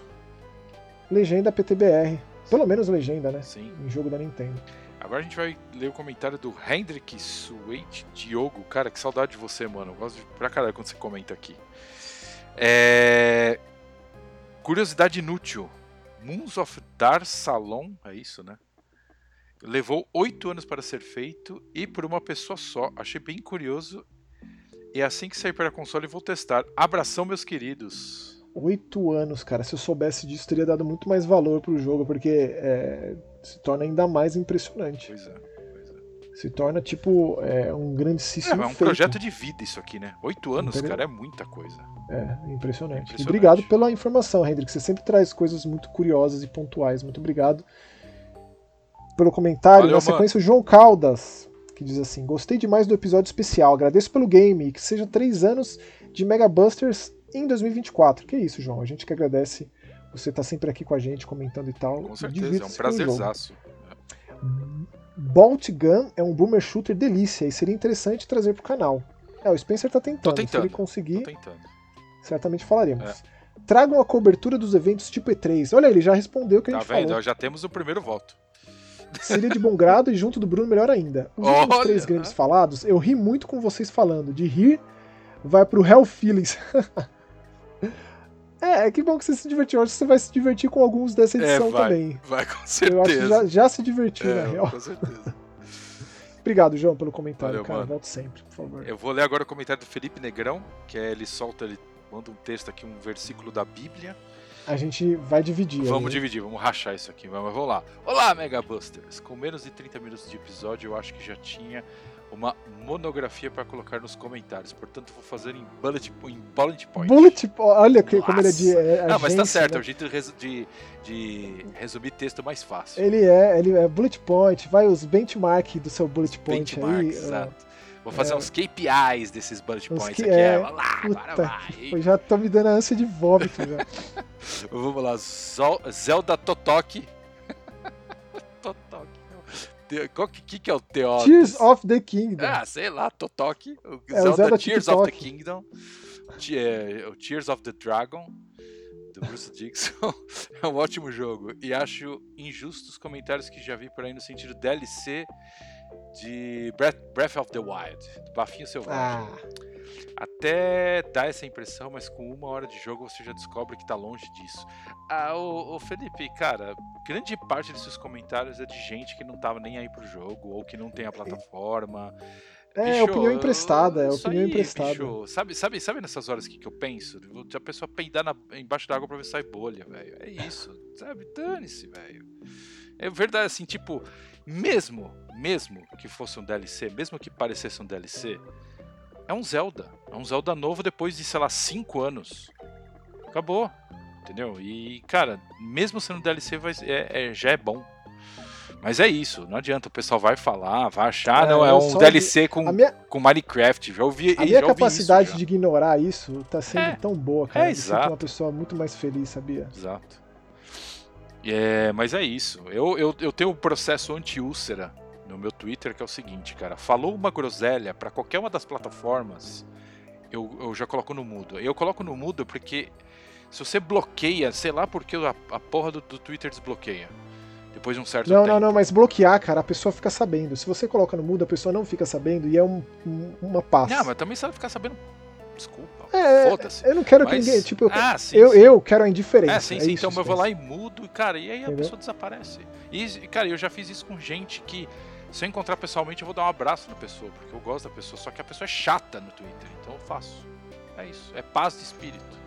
legenda PTBR. Pelo menos legenda, né? Sim. Em jogo da Nintendo. Agora a gente vai ler o comentário do Hendrik Suete Diogo. Cara, que saudade de você, mano. Eu gosto de, pra caralho quando você comenta aqui. É... Curiosidade inútil. Moons of Dar Salon, é isso, né? Levou oito anos para ser feito e por uma pessoa só. Achei bem curioso. E assim que sair para a console vou testar. Abração, meus queridos. Oito anos, cara. Se eu soubesse disso, teria dado muito mais valor pro jogo, porque é, se torna ainda mais impressionante. Pois é. Pois é. Se torna, tipo, é, um grandíssimo. É, é um feito. projeto de vida isso aqui, né? Oito anos, Inter... cara, é muita coisa. É, impressionante. impressionante. E obrigado pela informação, Hendrik. Você sempre traz coisas muito curiosas e pontuais. Muito obrigado pelo comentário. Valeu, Na sequência, mano. o João Caldas, que diz assim: Gostei demais do episódio especial. Agradeço pelo game e que seja três anos de Mega Busters em 2024. Que isso, João. A gente que agradece você tá sempre aqui com a gente, comentando e tal. Com certeza, é um prazerzaço. Bolt Gun é um boomer shooter delícia e seria interessante trazer pro canal. É, o Spencer tá tentando. tentando. Se ele conseguir, tentando. certamente falaremos. É. Tragam a cobertura dos eventos tipo E3. Olha, ele já respondeu o que tá a gente vendo? falou. Já temos o primeiro voto. Seria de bom grado e junto do Bruno melhor ainda. Os Olha. últimos três grandes falados, eu ri muito com vocês falando. De rir, vai pro Hell Feelings. é, é que bom que você se divertiu. Acho que você vai se divertir com alguns dessa é, edição é, vai, também. Vai, com certeza. Eu acho que já, já se divertiu, é, na real. Com certeza. Obrigado, João, pelo comentário, Valeu, cara. Mano. Volto sempre, por favor. Eu vou ler agora o comentário do Felipe Negrão, que é ele solta, ele manda um texto aqui, um versículo da Bíblia a gente vai dividir. Vamos aí. dividir, vamos rachar isso aqui. Mas vamos lá. Olá, Mega Busters! Com menos de 30 minutos de episódio, eu acho que já tinha uma monografia para colocar nos comentários. Portanto, vou fazer em bullet, em bullet point. Bullet point, olha que, como ele é de. É, Não, mas tá certo, né? é o jeito de, de, resumir texto mais fácil. Ele é, ele é bullet point, vai os benchmark do seu bullet point benchmark, aí. Exato. Vou fazer é. uns KPIs desses bullet points aqui. É, lá, agora vai. Eu já tô me dando ânsia de vômito já. Vamos lá, Zelda. Totoki. Qual que, que, é o Teodos? Tears of the Kingdom. Ah, sei lá, Totoki. O é, Zelda, o Zelda Tears TikTok. of the Kingdom. É, o Tears of the Dragon do Bruce Dixon é um ótimo jogo e acho injusto os comentários que já vi por aí no sentido DLC de Breath of the Wild, do Bafinho Selvagem. Ah. Até dá essa impressão, mas com uma hora de jogo você já descobre que tá longe disso. Ah, o, Felipe, cara, grande parte desses comentários é de gente que não tava nem aí pro jogo, ou que não tem a plataforma. É, bicho, opinião emprestada, é opinião aí, emprestada. Bicho, sabe, sabe, sabe nessas horas que, que eu penso? A pessoa peidar na, embaixo da água pra ver se sai bolha, velho. É isso, sabe? Dane-se, velho. É verdade, assim, tipo, mesmo, mesmo que fosse um DLC, mesmo que parecesse um DLC, é um Zelda. É um Zelda novo depois de, sei lá, 5 anos. Acabou. Entendeu? E, cara, mesmo sendo DLC, vai, é, é, já é bom. Mas é isso, não adianta, o pessoal vai falar, vai achar, é, não, é um DLC com, minha... com Minecraft. Já ouvi A minha capacidade de ignorar isso tá sendo é, tão boa, cara. É, exato. uma pessoa muito mais feliz, sabia? Exato. É, mas é isso. Eu, eu, eu tenho um processo anti-úlcera no meu Twitter que é o seguinte, cara. Falou uma groselha para qualquer uma das plataformas, eu, eu já coloco no mudo. Eu coloco no mudo porque se você bloqueia, sei lá porque a, a porra do, do Twitter desbloqueia. Depois de um certo não, tempo. Não, não, mas bloquear, cara, a pessoa fica sabendo. Se você coloca no mudo, a pessoa não fica sabendo e é um, um, uma paz. Não, mas também se ela ficar sabendo. Desculpa. É, foda-se. Eu não quero mas... que ninguém. Tipo, eu, ah, sim, eu, sim. eu quero a indiferença. É, sim, é sim. isso, então eu vou lá e mudo, cara, e aí a Entendeu? pessoa desaparece. E, cara, eu já fiz isso com gente que. Se eu encontrar pessoalmente, eu vou dar um abraço na pessoa, porque eu gosto da pessoa. Só que a pessoa é chata no Twitter, então eu faço. É isso. É paz de espírito.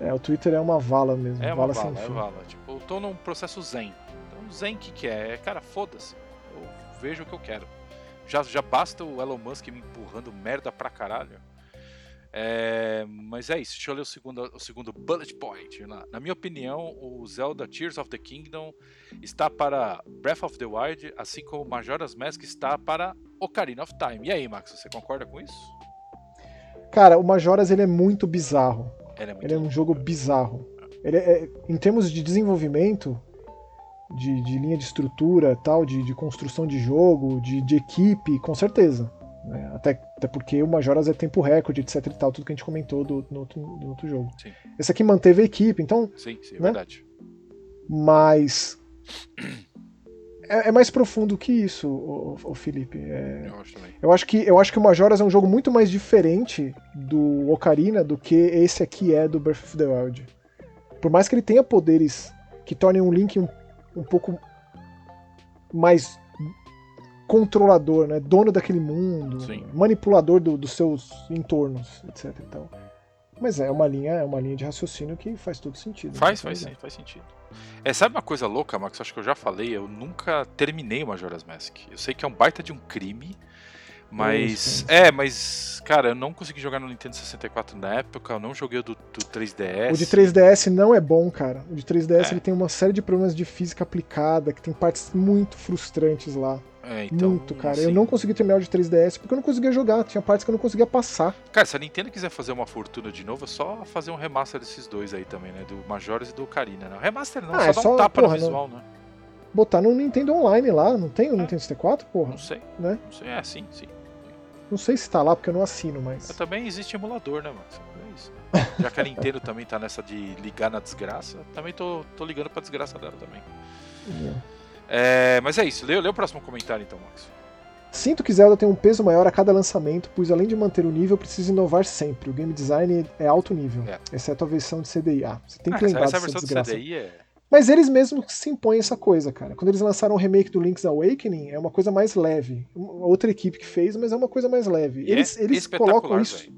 É, o Twitter é uma vala mesmo. É uma vala, vala, sem é fim. vala. Tipo, eu tô num processo zen. Então, zen o que, que é? É, cara, foda-se. Eu vejo o que eu quero. Já, já basta o Elon Musk me empurrando merda pra caralho. É, mas é isso, deixa eu ler o segundo, o segundo bullet point. Na, na minha opinião, o Zelda Tears of the Kingdom está para Breath of the Wild, assim como Majora's Mask está para Ocarina of Time. E aí, Max, você concorda com isso? Cara, o Majoras ele é muito bizarro. Ele é, muito ele é um jogo bizarro. Ele é, em termos de desenvolvimento, de, de linha de estrutura, tal, de, de construção de jogo, de, de equipe, com certeza. Né? Até, até porque o Majoras é tempo recorde, etc e tal, tudo que a gente comentou do, no, outro, outro jogo. Sim. Esse aqui manteve a equipe, então. Sim, sim, é né? verdade. Mas. É, é, mais profundo que isso, o, o Felipe. É, eu, acho também. eu acho que eu acho que o Majoras é um jogo muito mais diferente do Ocarina do que esse aqui é do Breath of the Wild. Por mais que ele tenha poderes que tornem um Link um, um pouco mais controlador, né? Dono daquele mundo, Sim. manipulador do, dos seus entornos, etc. Então, mas é uma linha, é uma linha de raciocínio que faz todo sentido. Faz, né? faz sim, faz sentido. É, sabe uma coisa louca, Max? Acho que eu já falei, eu nunca terminei o Majora's Mask. Eu sei que é um baita de um crime, mas. Isso, é, mas. Cara, eu não consegui jogar no Nintendo 64 na época, eu não joguei o do, do 3DS. O de 3DS não é bom, cara. O de 3DS É. ele tem uma série de problemas de física aplicada, que tem partes muito frustrantes lá. É, então, muito, cara. assim, Eu não consegui terminar de 3DS porque eu não conseguia jogar. Tinha partes que eu não conseguia passar. Cara, se a Nintendo quiser fazer uma fortuna de novo, é só fazer um remaster desses dois aí também, né? Do Majora's e do Ocarina, né? Remaster não, Ah, só é dá só- um tapa porra, no visual, né? Botar no Nintendo Online lá, não tem o É. Nintendo 64, porra? Não sei, Né? não sei. É, sim, sim. Não sei se tá lá porque eu não assino, mas. Também existe emulador, né, Max? É isso. Já que a Nintendo também tá nessa de ligar na desgraça, também tô, tô ligando pra desgraça dela também. É, mas é isso, lê, lê o próximo comentário então, Max. Sinto que Zelda tem um peso maior a cada lançamento, pois além de manter o nível, precisa inovar sempre. O game design é alto nível, É. exceto a versão de CDI. Ah, você tem que Ah, lembrar essa, essa versão do desgraça. CDI é. Mas eles mesmos se impõem essa coisa, cara. Quando eles lançaram o remake do Link's Awakening, é uma coisa mais leve. Outra equipe que fez, mas é uma coisa mais leve. Eles, é eles colocam isso. velho.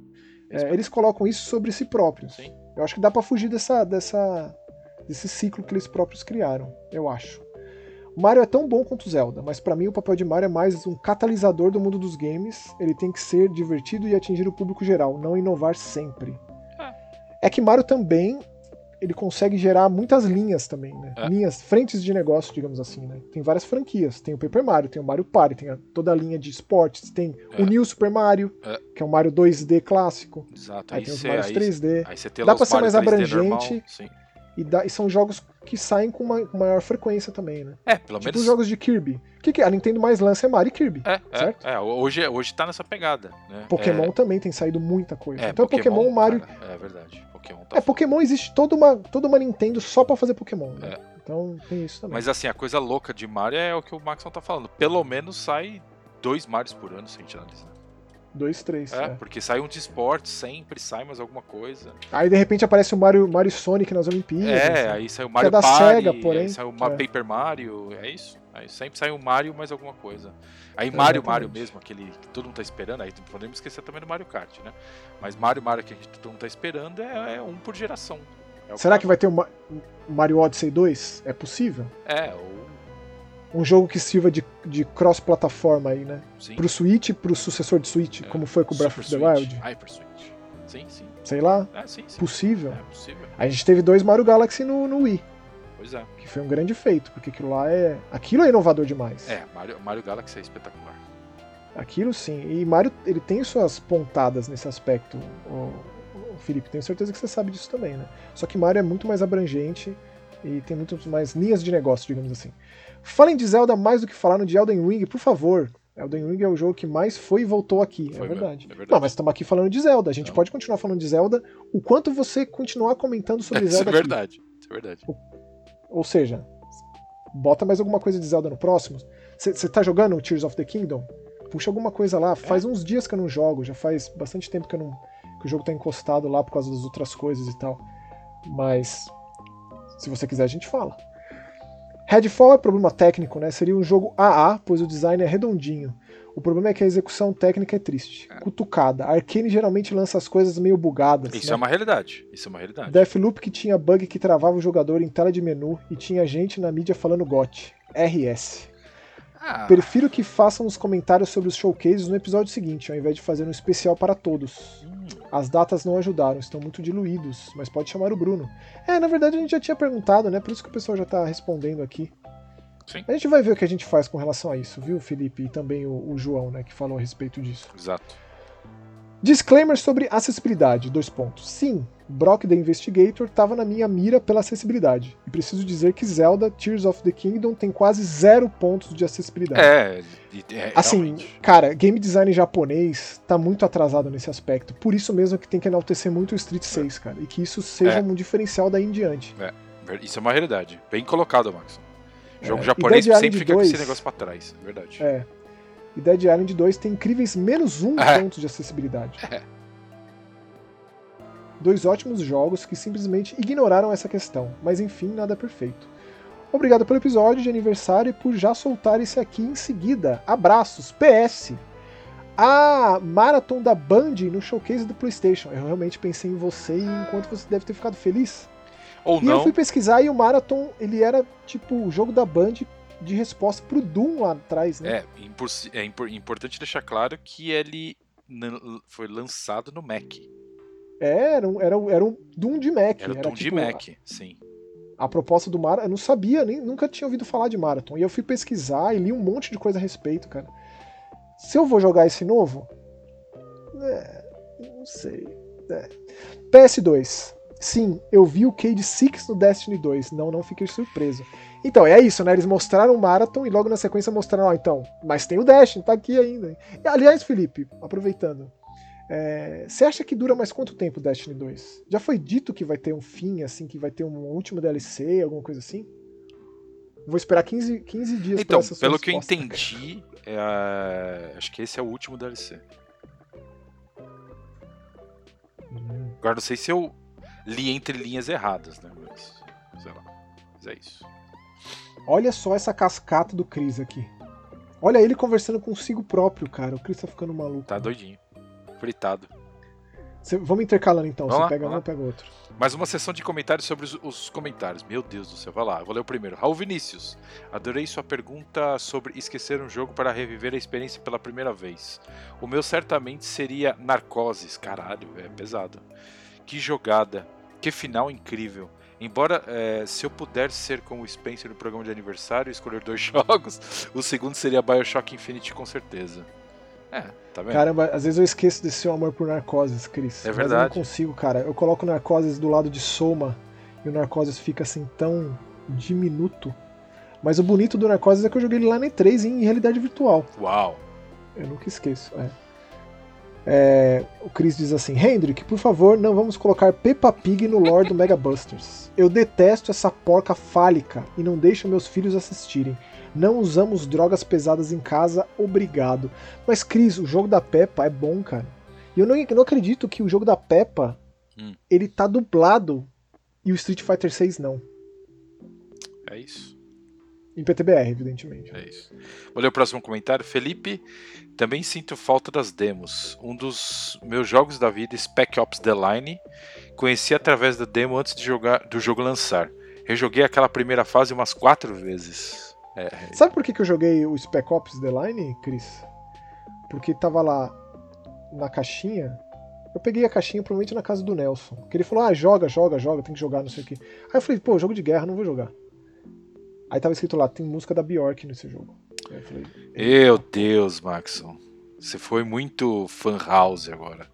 é, eles colocam isso sobre si próprios. Sim. Eu acho que dá pra fugir dessa, dessa, desse ciclo que eles próprios criaram. Eu acho. O Mario é tão bom quanto o Zelda, mas pra mim o papel de Mario é mais um catalisador do mundo dos games. Ele tem que ser divertido e atingir o público geral, não inovar sempre. É que Mario também ele consegue gerar muitas linhas também, né? É. Linhas, frentes de negócio, digamos assim, né? Tem várias franquias. Tem o Paper Mario, tem o Mario Party, tem a- toda a linha de esportes, tem É. o New Super Mario, É. que é o Mario 2D clássico. Exato. Aí Aí tem os Marios aí, 3D. aí você tem Dá pra ser mais 3D normal, abrangente. sim. E, dá- e são jogos que saem com uma, com maior frequência também, né? É, pelo Tipo menos. os jogos de Kirby. O que, que a Nintendo mais lança é Mario e Kirby. É, é, certo? é, hoje, hoje tá nessa pegada. Né? Pokémon também tem saído muita coisa. É, então Pokémon, Mario. cara, é verdade. Pokémon tá É, Pokémon existe toda uma, toda uma Nintendo só pra fazer Pokémon, né? É. Então tem isso também. Mas assim, a coisa louca de Mario é o que o Maxon tá falando. Pelo menos sai dois Marios por ano, se a gente analisar. Dois, três. É, é. porque sai um de esporte, sempre sai mais alguma coisa. Aí de repente aparece o Mario, Mario Sonic nas Olimpíadas. É, né? aí sai o Mario da Party, Sega, porém. aí sai o É. Paper Mario, é isso. Aí sempre sai um Mario mais alguma coisa. Aí Mario, Mario Exatamente. mesmo, aquele que todo mundo tá esperando, aí podemos esquecer também do Mario Kart, né? Mas Mario, Mario que a gente todo mundo tá esperando é, é um por geração. É o Será que vai ter o Ma- Mario Odyssey 2? É possível? É, ou... Um jogo que sirva de, de cross-plataforma aí, né? Sim. Pro Switch e pro sucessor de Switch, É, como foi com o Breath of the Wild. Hyper Switch. Sim, sim. Sei lá. É, sim, sim. Possível. É possível. A gente teve dois Mario Galaxy no, no Wii, Pois é. que foi um grande feito, porque aquilo lá é. Aquilo é inovador demais. É, Mario, Mario Galaxy é espetacular. Aquilo sim. E Mario, ele tem suas pontadas nesse aspecto, o, o Felipe. Tenho certeza que você sabe disso também, né? Só que Mario é muito mais abrangente e tem muito mais linhas de negócio, digamos assim. Falem de Zelda mais do que falaram de Elden Ring, por favor. Elden Ring é o jogo que mais foi e voltou aqui, Foi é, verdade. é verdade. Não, mas estamos aqui falando de Zelda. A gente Não. pode continuar falando de Zelda o quanto você continuar comentando sobre Isso é Zelda verdade. Isso é verdade. Ou seja, bota mais alguma coisa de Zelda no próximo. Você tá jogando Tears of the Kingdom? Puxa alguma coisa lá. Faz é. uns dias que eu não jogo, já faz bastante tempo que, eu não, que o jogo tá encostado lá por causa das outras coisas e tal. Mas, se você quiser, a gente fala. Redfall é problema técnico, né? Seria um jogo AA, pois o design é redondinho. O problema é que a execução técnica é triste. É. Cutucada. A Arkane geralmente lança as coisas meio bugadas. Isso né? é uma realidade. Isso é uma realidade. Deathloop que tinha bug que travava o jogador em tela de menu e tinha gente na mídia falando GOT. RS. Ah. Prefiro que façam os comentários sobre os showcases no episódio seguinte, ao invés de fazer um especial para todos. Hum. As datas não ajudaram, estão muito diluídos, mas pode chamar o Bruno. É, na verdade a gente já tinha perguntado, né? Por isso que o pessoal já tá respondendo aqui. Sim. A gente vai ver o que a gente faz com relação a isso, viu, Felipe? E também o, o João, né, que falou a respeito disso. Exato. Disclaimer sobre acessibilidade, dois pontos. Sim, Brock the Investigator estava na minha mira pela acessibilidade. E preciso dizer que Zelda Tears of the Kingdom tem quase zero pontos de acessibilidade. É, é assim, realmente. cara, game design japonês tá muito atrasado nesse aspecto. Por isso mesmo que tem que enaltecer muito o Street 6, é. cara. E que isso seja é. um diferencial daí em diante. É, isso é uma realidade. Bem colocado, Max. O jogo é. japonês sempre fica 2, com esse negócio pra trás, é verdade. É. E Dead Island 2 tem incríveis menos um é. ponto de acessibilidade. É. Dois ótimos jogos que simplesmente ignoraram essa questão, mas enfim, nada perfeito. Obrigado pelo episódio de aniversário e por já soltar esse aqui em seguida. Abraços. PS. A maratona da Band no showcase do PlayStation. Eu realmente pensei em você e enquanto você deve ter ficado feliz. Ou e não. eu fui pesquisar e o Marathon, ele era tipo o jogo da Band de resposta pro Doom lá atrás, né? É, é importante deixar claro que ele foi lançado no Mac. É, era um, era, era um Doom de Mac. Era, era Doom tipo, de Mac, sim. A proposta do Marathon, eu não sabia, nem, nunca tinha ouvido falar de Marathon. E eu fui pesquisar e li um monte de coisa a respeito, cara. Se eu vou jogar esse novo? É, não sei. É. PS2. Sim, eu vi o Cade Six no Destiny 2. Não, não fiquei surpreso. Então, é isso, né? Eles mostraram o Marathon e logo na sequência mostraram, ó, então, mas tem o Destiny, tá aqui ainda. E, aliás, Felipe, aproveitando, é, você acha que dura mais quanto tempo o Destiny 2? Já foi dito que vai ter um fim, assim, que vai ter um último DLC, alguma coisa assim? Vou esperar 15, 15 dias então, pelo que eu entendi, é, acho que esse é o último DLC. Hum. Agora não sei se eu li entre linhas erradas, né? Mas, sei lá. Mas é isso. Olha só essa cascata do Chris aqui. Olha ele conversando consigo próprio, cara. O Chris tá ficando maluco. Tá doidinho. Fritado. Cê, vamos intercalando então. Você pega um, pega outro. Mais uma sessão de comentários sobre os, os, comentários. Meu Deus do céu, vai lá. Vou ler o primeiro. Raul Vinícius. Adorei sua pergunta sobre esquecer um jogo para reviver a experiência pela primeira vez. O meu certamente seria Narcoses. Caralho, é pesado. Que jogada, que final incrível. Embora, é, se eu puder ser como o Spencer no programa de aniversário e escolher dois jogos, o segundo seria Bioshock Infinite com certeza. É, tá vendo? Caramba, às vezes eu esqueço desse seu amor por Narcoses, Chris. É verdade. Mas eu não consigo, cara. Eu coloco Narcoses do lado de Soma e o Narcoses fica assim tão diminuto. Mas o bonito do Narcoses é que eu joguei ele lá na E3 em realidade virtual. Uau! Eu nunca esqueço, é. É, o Chris diz assim: Hendrik, por favor, não vamos colocar Peppa Pig no lore do Mega Busters. Eu detesto essa porca fálica e não deixo meus filhos assistirem. Não usamos drogas pesadas em casa, obrigado. Mas, Chris, o jogo da Peppa é bom, cara. E eu não, eu não acredito que o jogo da Peppa hum. ele tá dublado e o Street Fighter 6 não. É isso. Em PTBR, evidentemente. É isso. Vou ler o próximo comentário. Felipe, também sinto falta das demos. Um dos meus jogos da vida, Spec Ops The Line, conheci através da demo antes de jogar, do jogo lançar. Rejoguei aquela primeira fase umas quatro vezes. É. Sabe por que, que eu joguei o Spec Ops The Line, Chris? Porque tava lá na caixinha. Eu peguei a caixinha provavelmente na casa do Nelson. Que ele falou: ah, joga, joga, joga, tem que jogar, não sei o que. Aí eu falei: pô, jogo de guerra, não vou jogar. Aí tava escrito lá: tem música da Bjork nesse jogo. Aí eu falei: meu Deus, Maxon. Você foi muito fan house agora.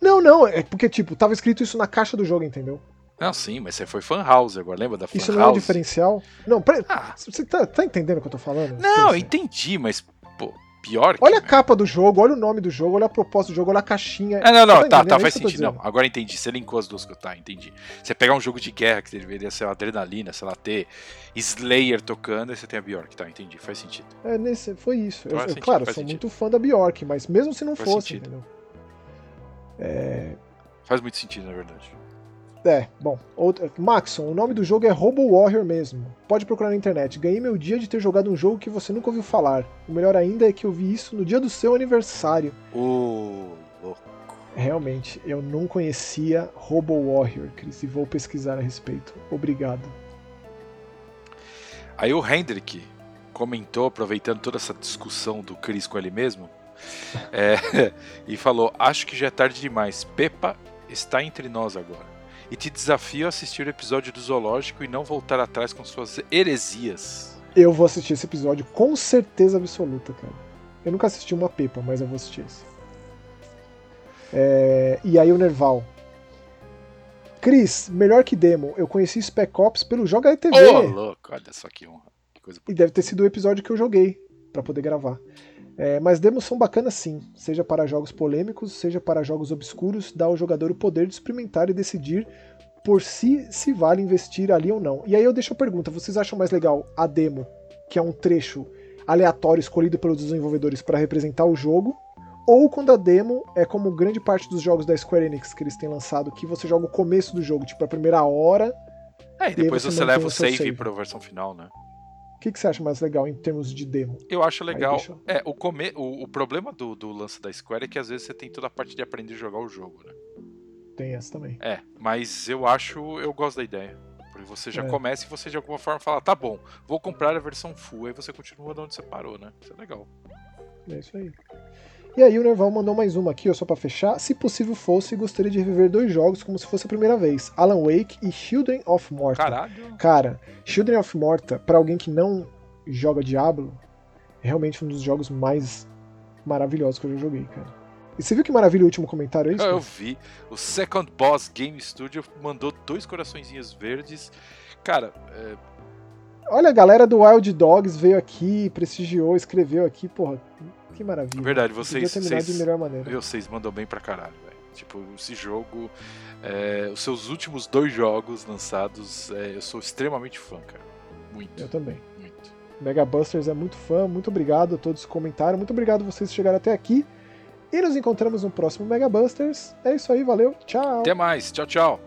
Não, não, é porque, tipo, tava escrito isso na caixa do jogo, entendeu? Não, sim, mas você foi fan house agora, lembra da fan Isso não é um diferencial? Não, pra... ah. você tá, tá, entendendo o que eu tô falando? Não, eu entendi, mas, pô, Bjork? Olha a capa do jogo, olha o nome do jogo, olha a proposta do jogo, olha a caixinha. É, não, não, tá, tá, tá faz sentido. Não, agora entendi. Você linkou as duas que eu tá, entendi. Você pegar um jogo de guerra que deveria ser adrenalina, sei lá, ter Slayer tocando, e você tem a Bjork, tá, entendi, faz sentido. É, nesse, foi isso. Eu, eu, sentido, claro, eu sou sentido. muito fã da Bjork, mas mesmo se não faz fosse, sentido. entendeu? É... Faz muito sentido, na verdade. É, bom. Outro, Maxon, o nome do jogo é Robo Warrior mesmo. Pode procurar na internet. Ganhei meu dia de ter jogado um jogo que você nunca ouviu falar. O melhor ainda é que eu vi isso no dia do seu aniversário. Ô, oh, louco. Realmente, eu não conhecia Robo Warrior, Chris, e vou pesquisar a respeito. Obrigado. Aí o Hendrick comentou, aproveitando toda essa discussão do Chris com ele mesmo, é, e falou: Acho que já é tarde demais. Pepa está entre nós agora e te desafio a assistir o episódio do Zoológico e não voltar atrás com suas heresias. Eu vou assistir esse episódio com certeza absoluta, cara. Eu nunca assisti uma Pepa, mas eu vou assistir esse. É... E aí o Nerval. Cris, melhor que demo. Eu conheci Spec Ops pelo Joga TV. Ô, oh, louco, olha só que honra. Que coisa e deve ter sido o episódio que eu joguei para poder gravar. É, mas demos são bacanas sim, seja para jogos polêmicos, seja para jogos obscuros, dá ao jogador o poder de experimentar e decidir por si se vale investir ali ou não. E aí eu deixo a pergunta: vocês acham mais legal a demo, que é um trecho aleatório escolhido pelos desenvolvedores para representar o jogo, ou quando a demo é como grande parte dos jogos da Square Enix que eles têm lançado, que você joga o começo do jogo, tipo a primeira hora. É, e depois você, você leva o save, save. para a versão final, né? O que, que você acha mais legal em termos de demo? Eu acho legal. Deixa... É, o, come... o, o problema do, do lance da Square é que às vezes você tem toda a parte de aprender a jogar o jogo, né? Tem essa também. É, mas eu acho, eu gosto da ideia. Porque você já é. começa e você de alguma forma fala, tá bom, vou comprar a versão full, aí você continua de onde você parou, né? Isso é legal. É isso aí. E aí o Nerval mandou mais uma aqui, ó, só para fechar. Se possível fosse, gostaria de reviver dois jogos como se fosse a primeira vez: Alan Wake e Children of Morta. Caralho. Cara, Children of Morta, para alguém que não joga Diablo, é realmente um dos jogos mais maravilhosos que eu já joguei, cara. E você viu que maravilha o último comentário aí? É eu vi. O Second Boss Game Studio mandou dois coraçõezinhos verdes. Cara, é... Olha, a galera do Wild Dogs veio aqui, prestigiou, escreveu aqui, porra. Que maravilha. Verdade, vocês. vocês de melhor maneira. Vocês mandam bem pra caralho, velho. Tipo, esse jogo. É, os seus últimos dois jogos lançados, é, eu sou extremamente fã, cara. Muito. Eu também. Muito. Mega Busters é muito fã. Muito obrigado a todos que comentaram. Muito obrigado a vocês que chegaram até aqui. E nos encontramos no próximo Mega Busters. É isso aí, valeu. Tchau. Até mais. Tchau, tchau.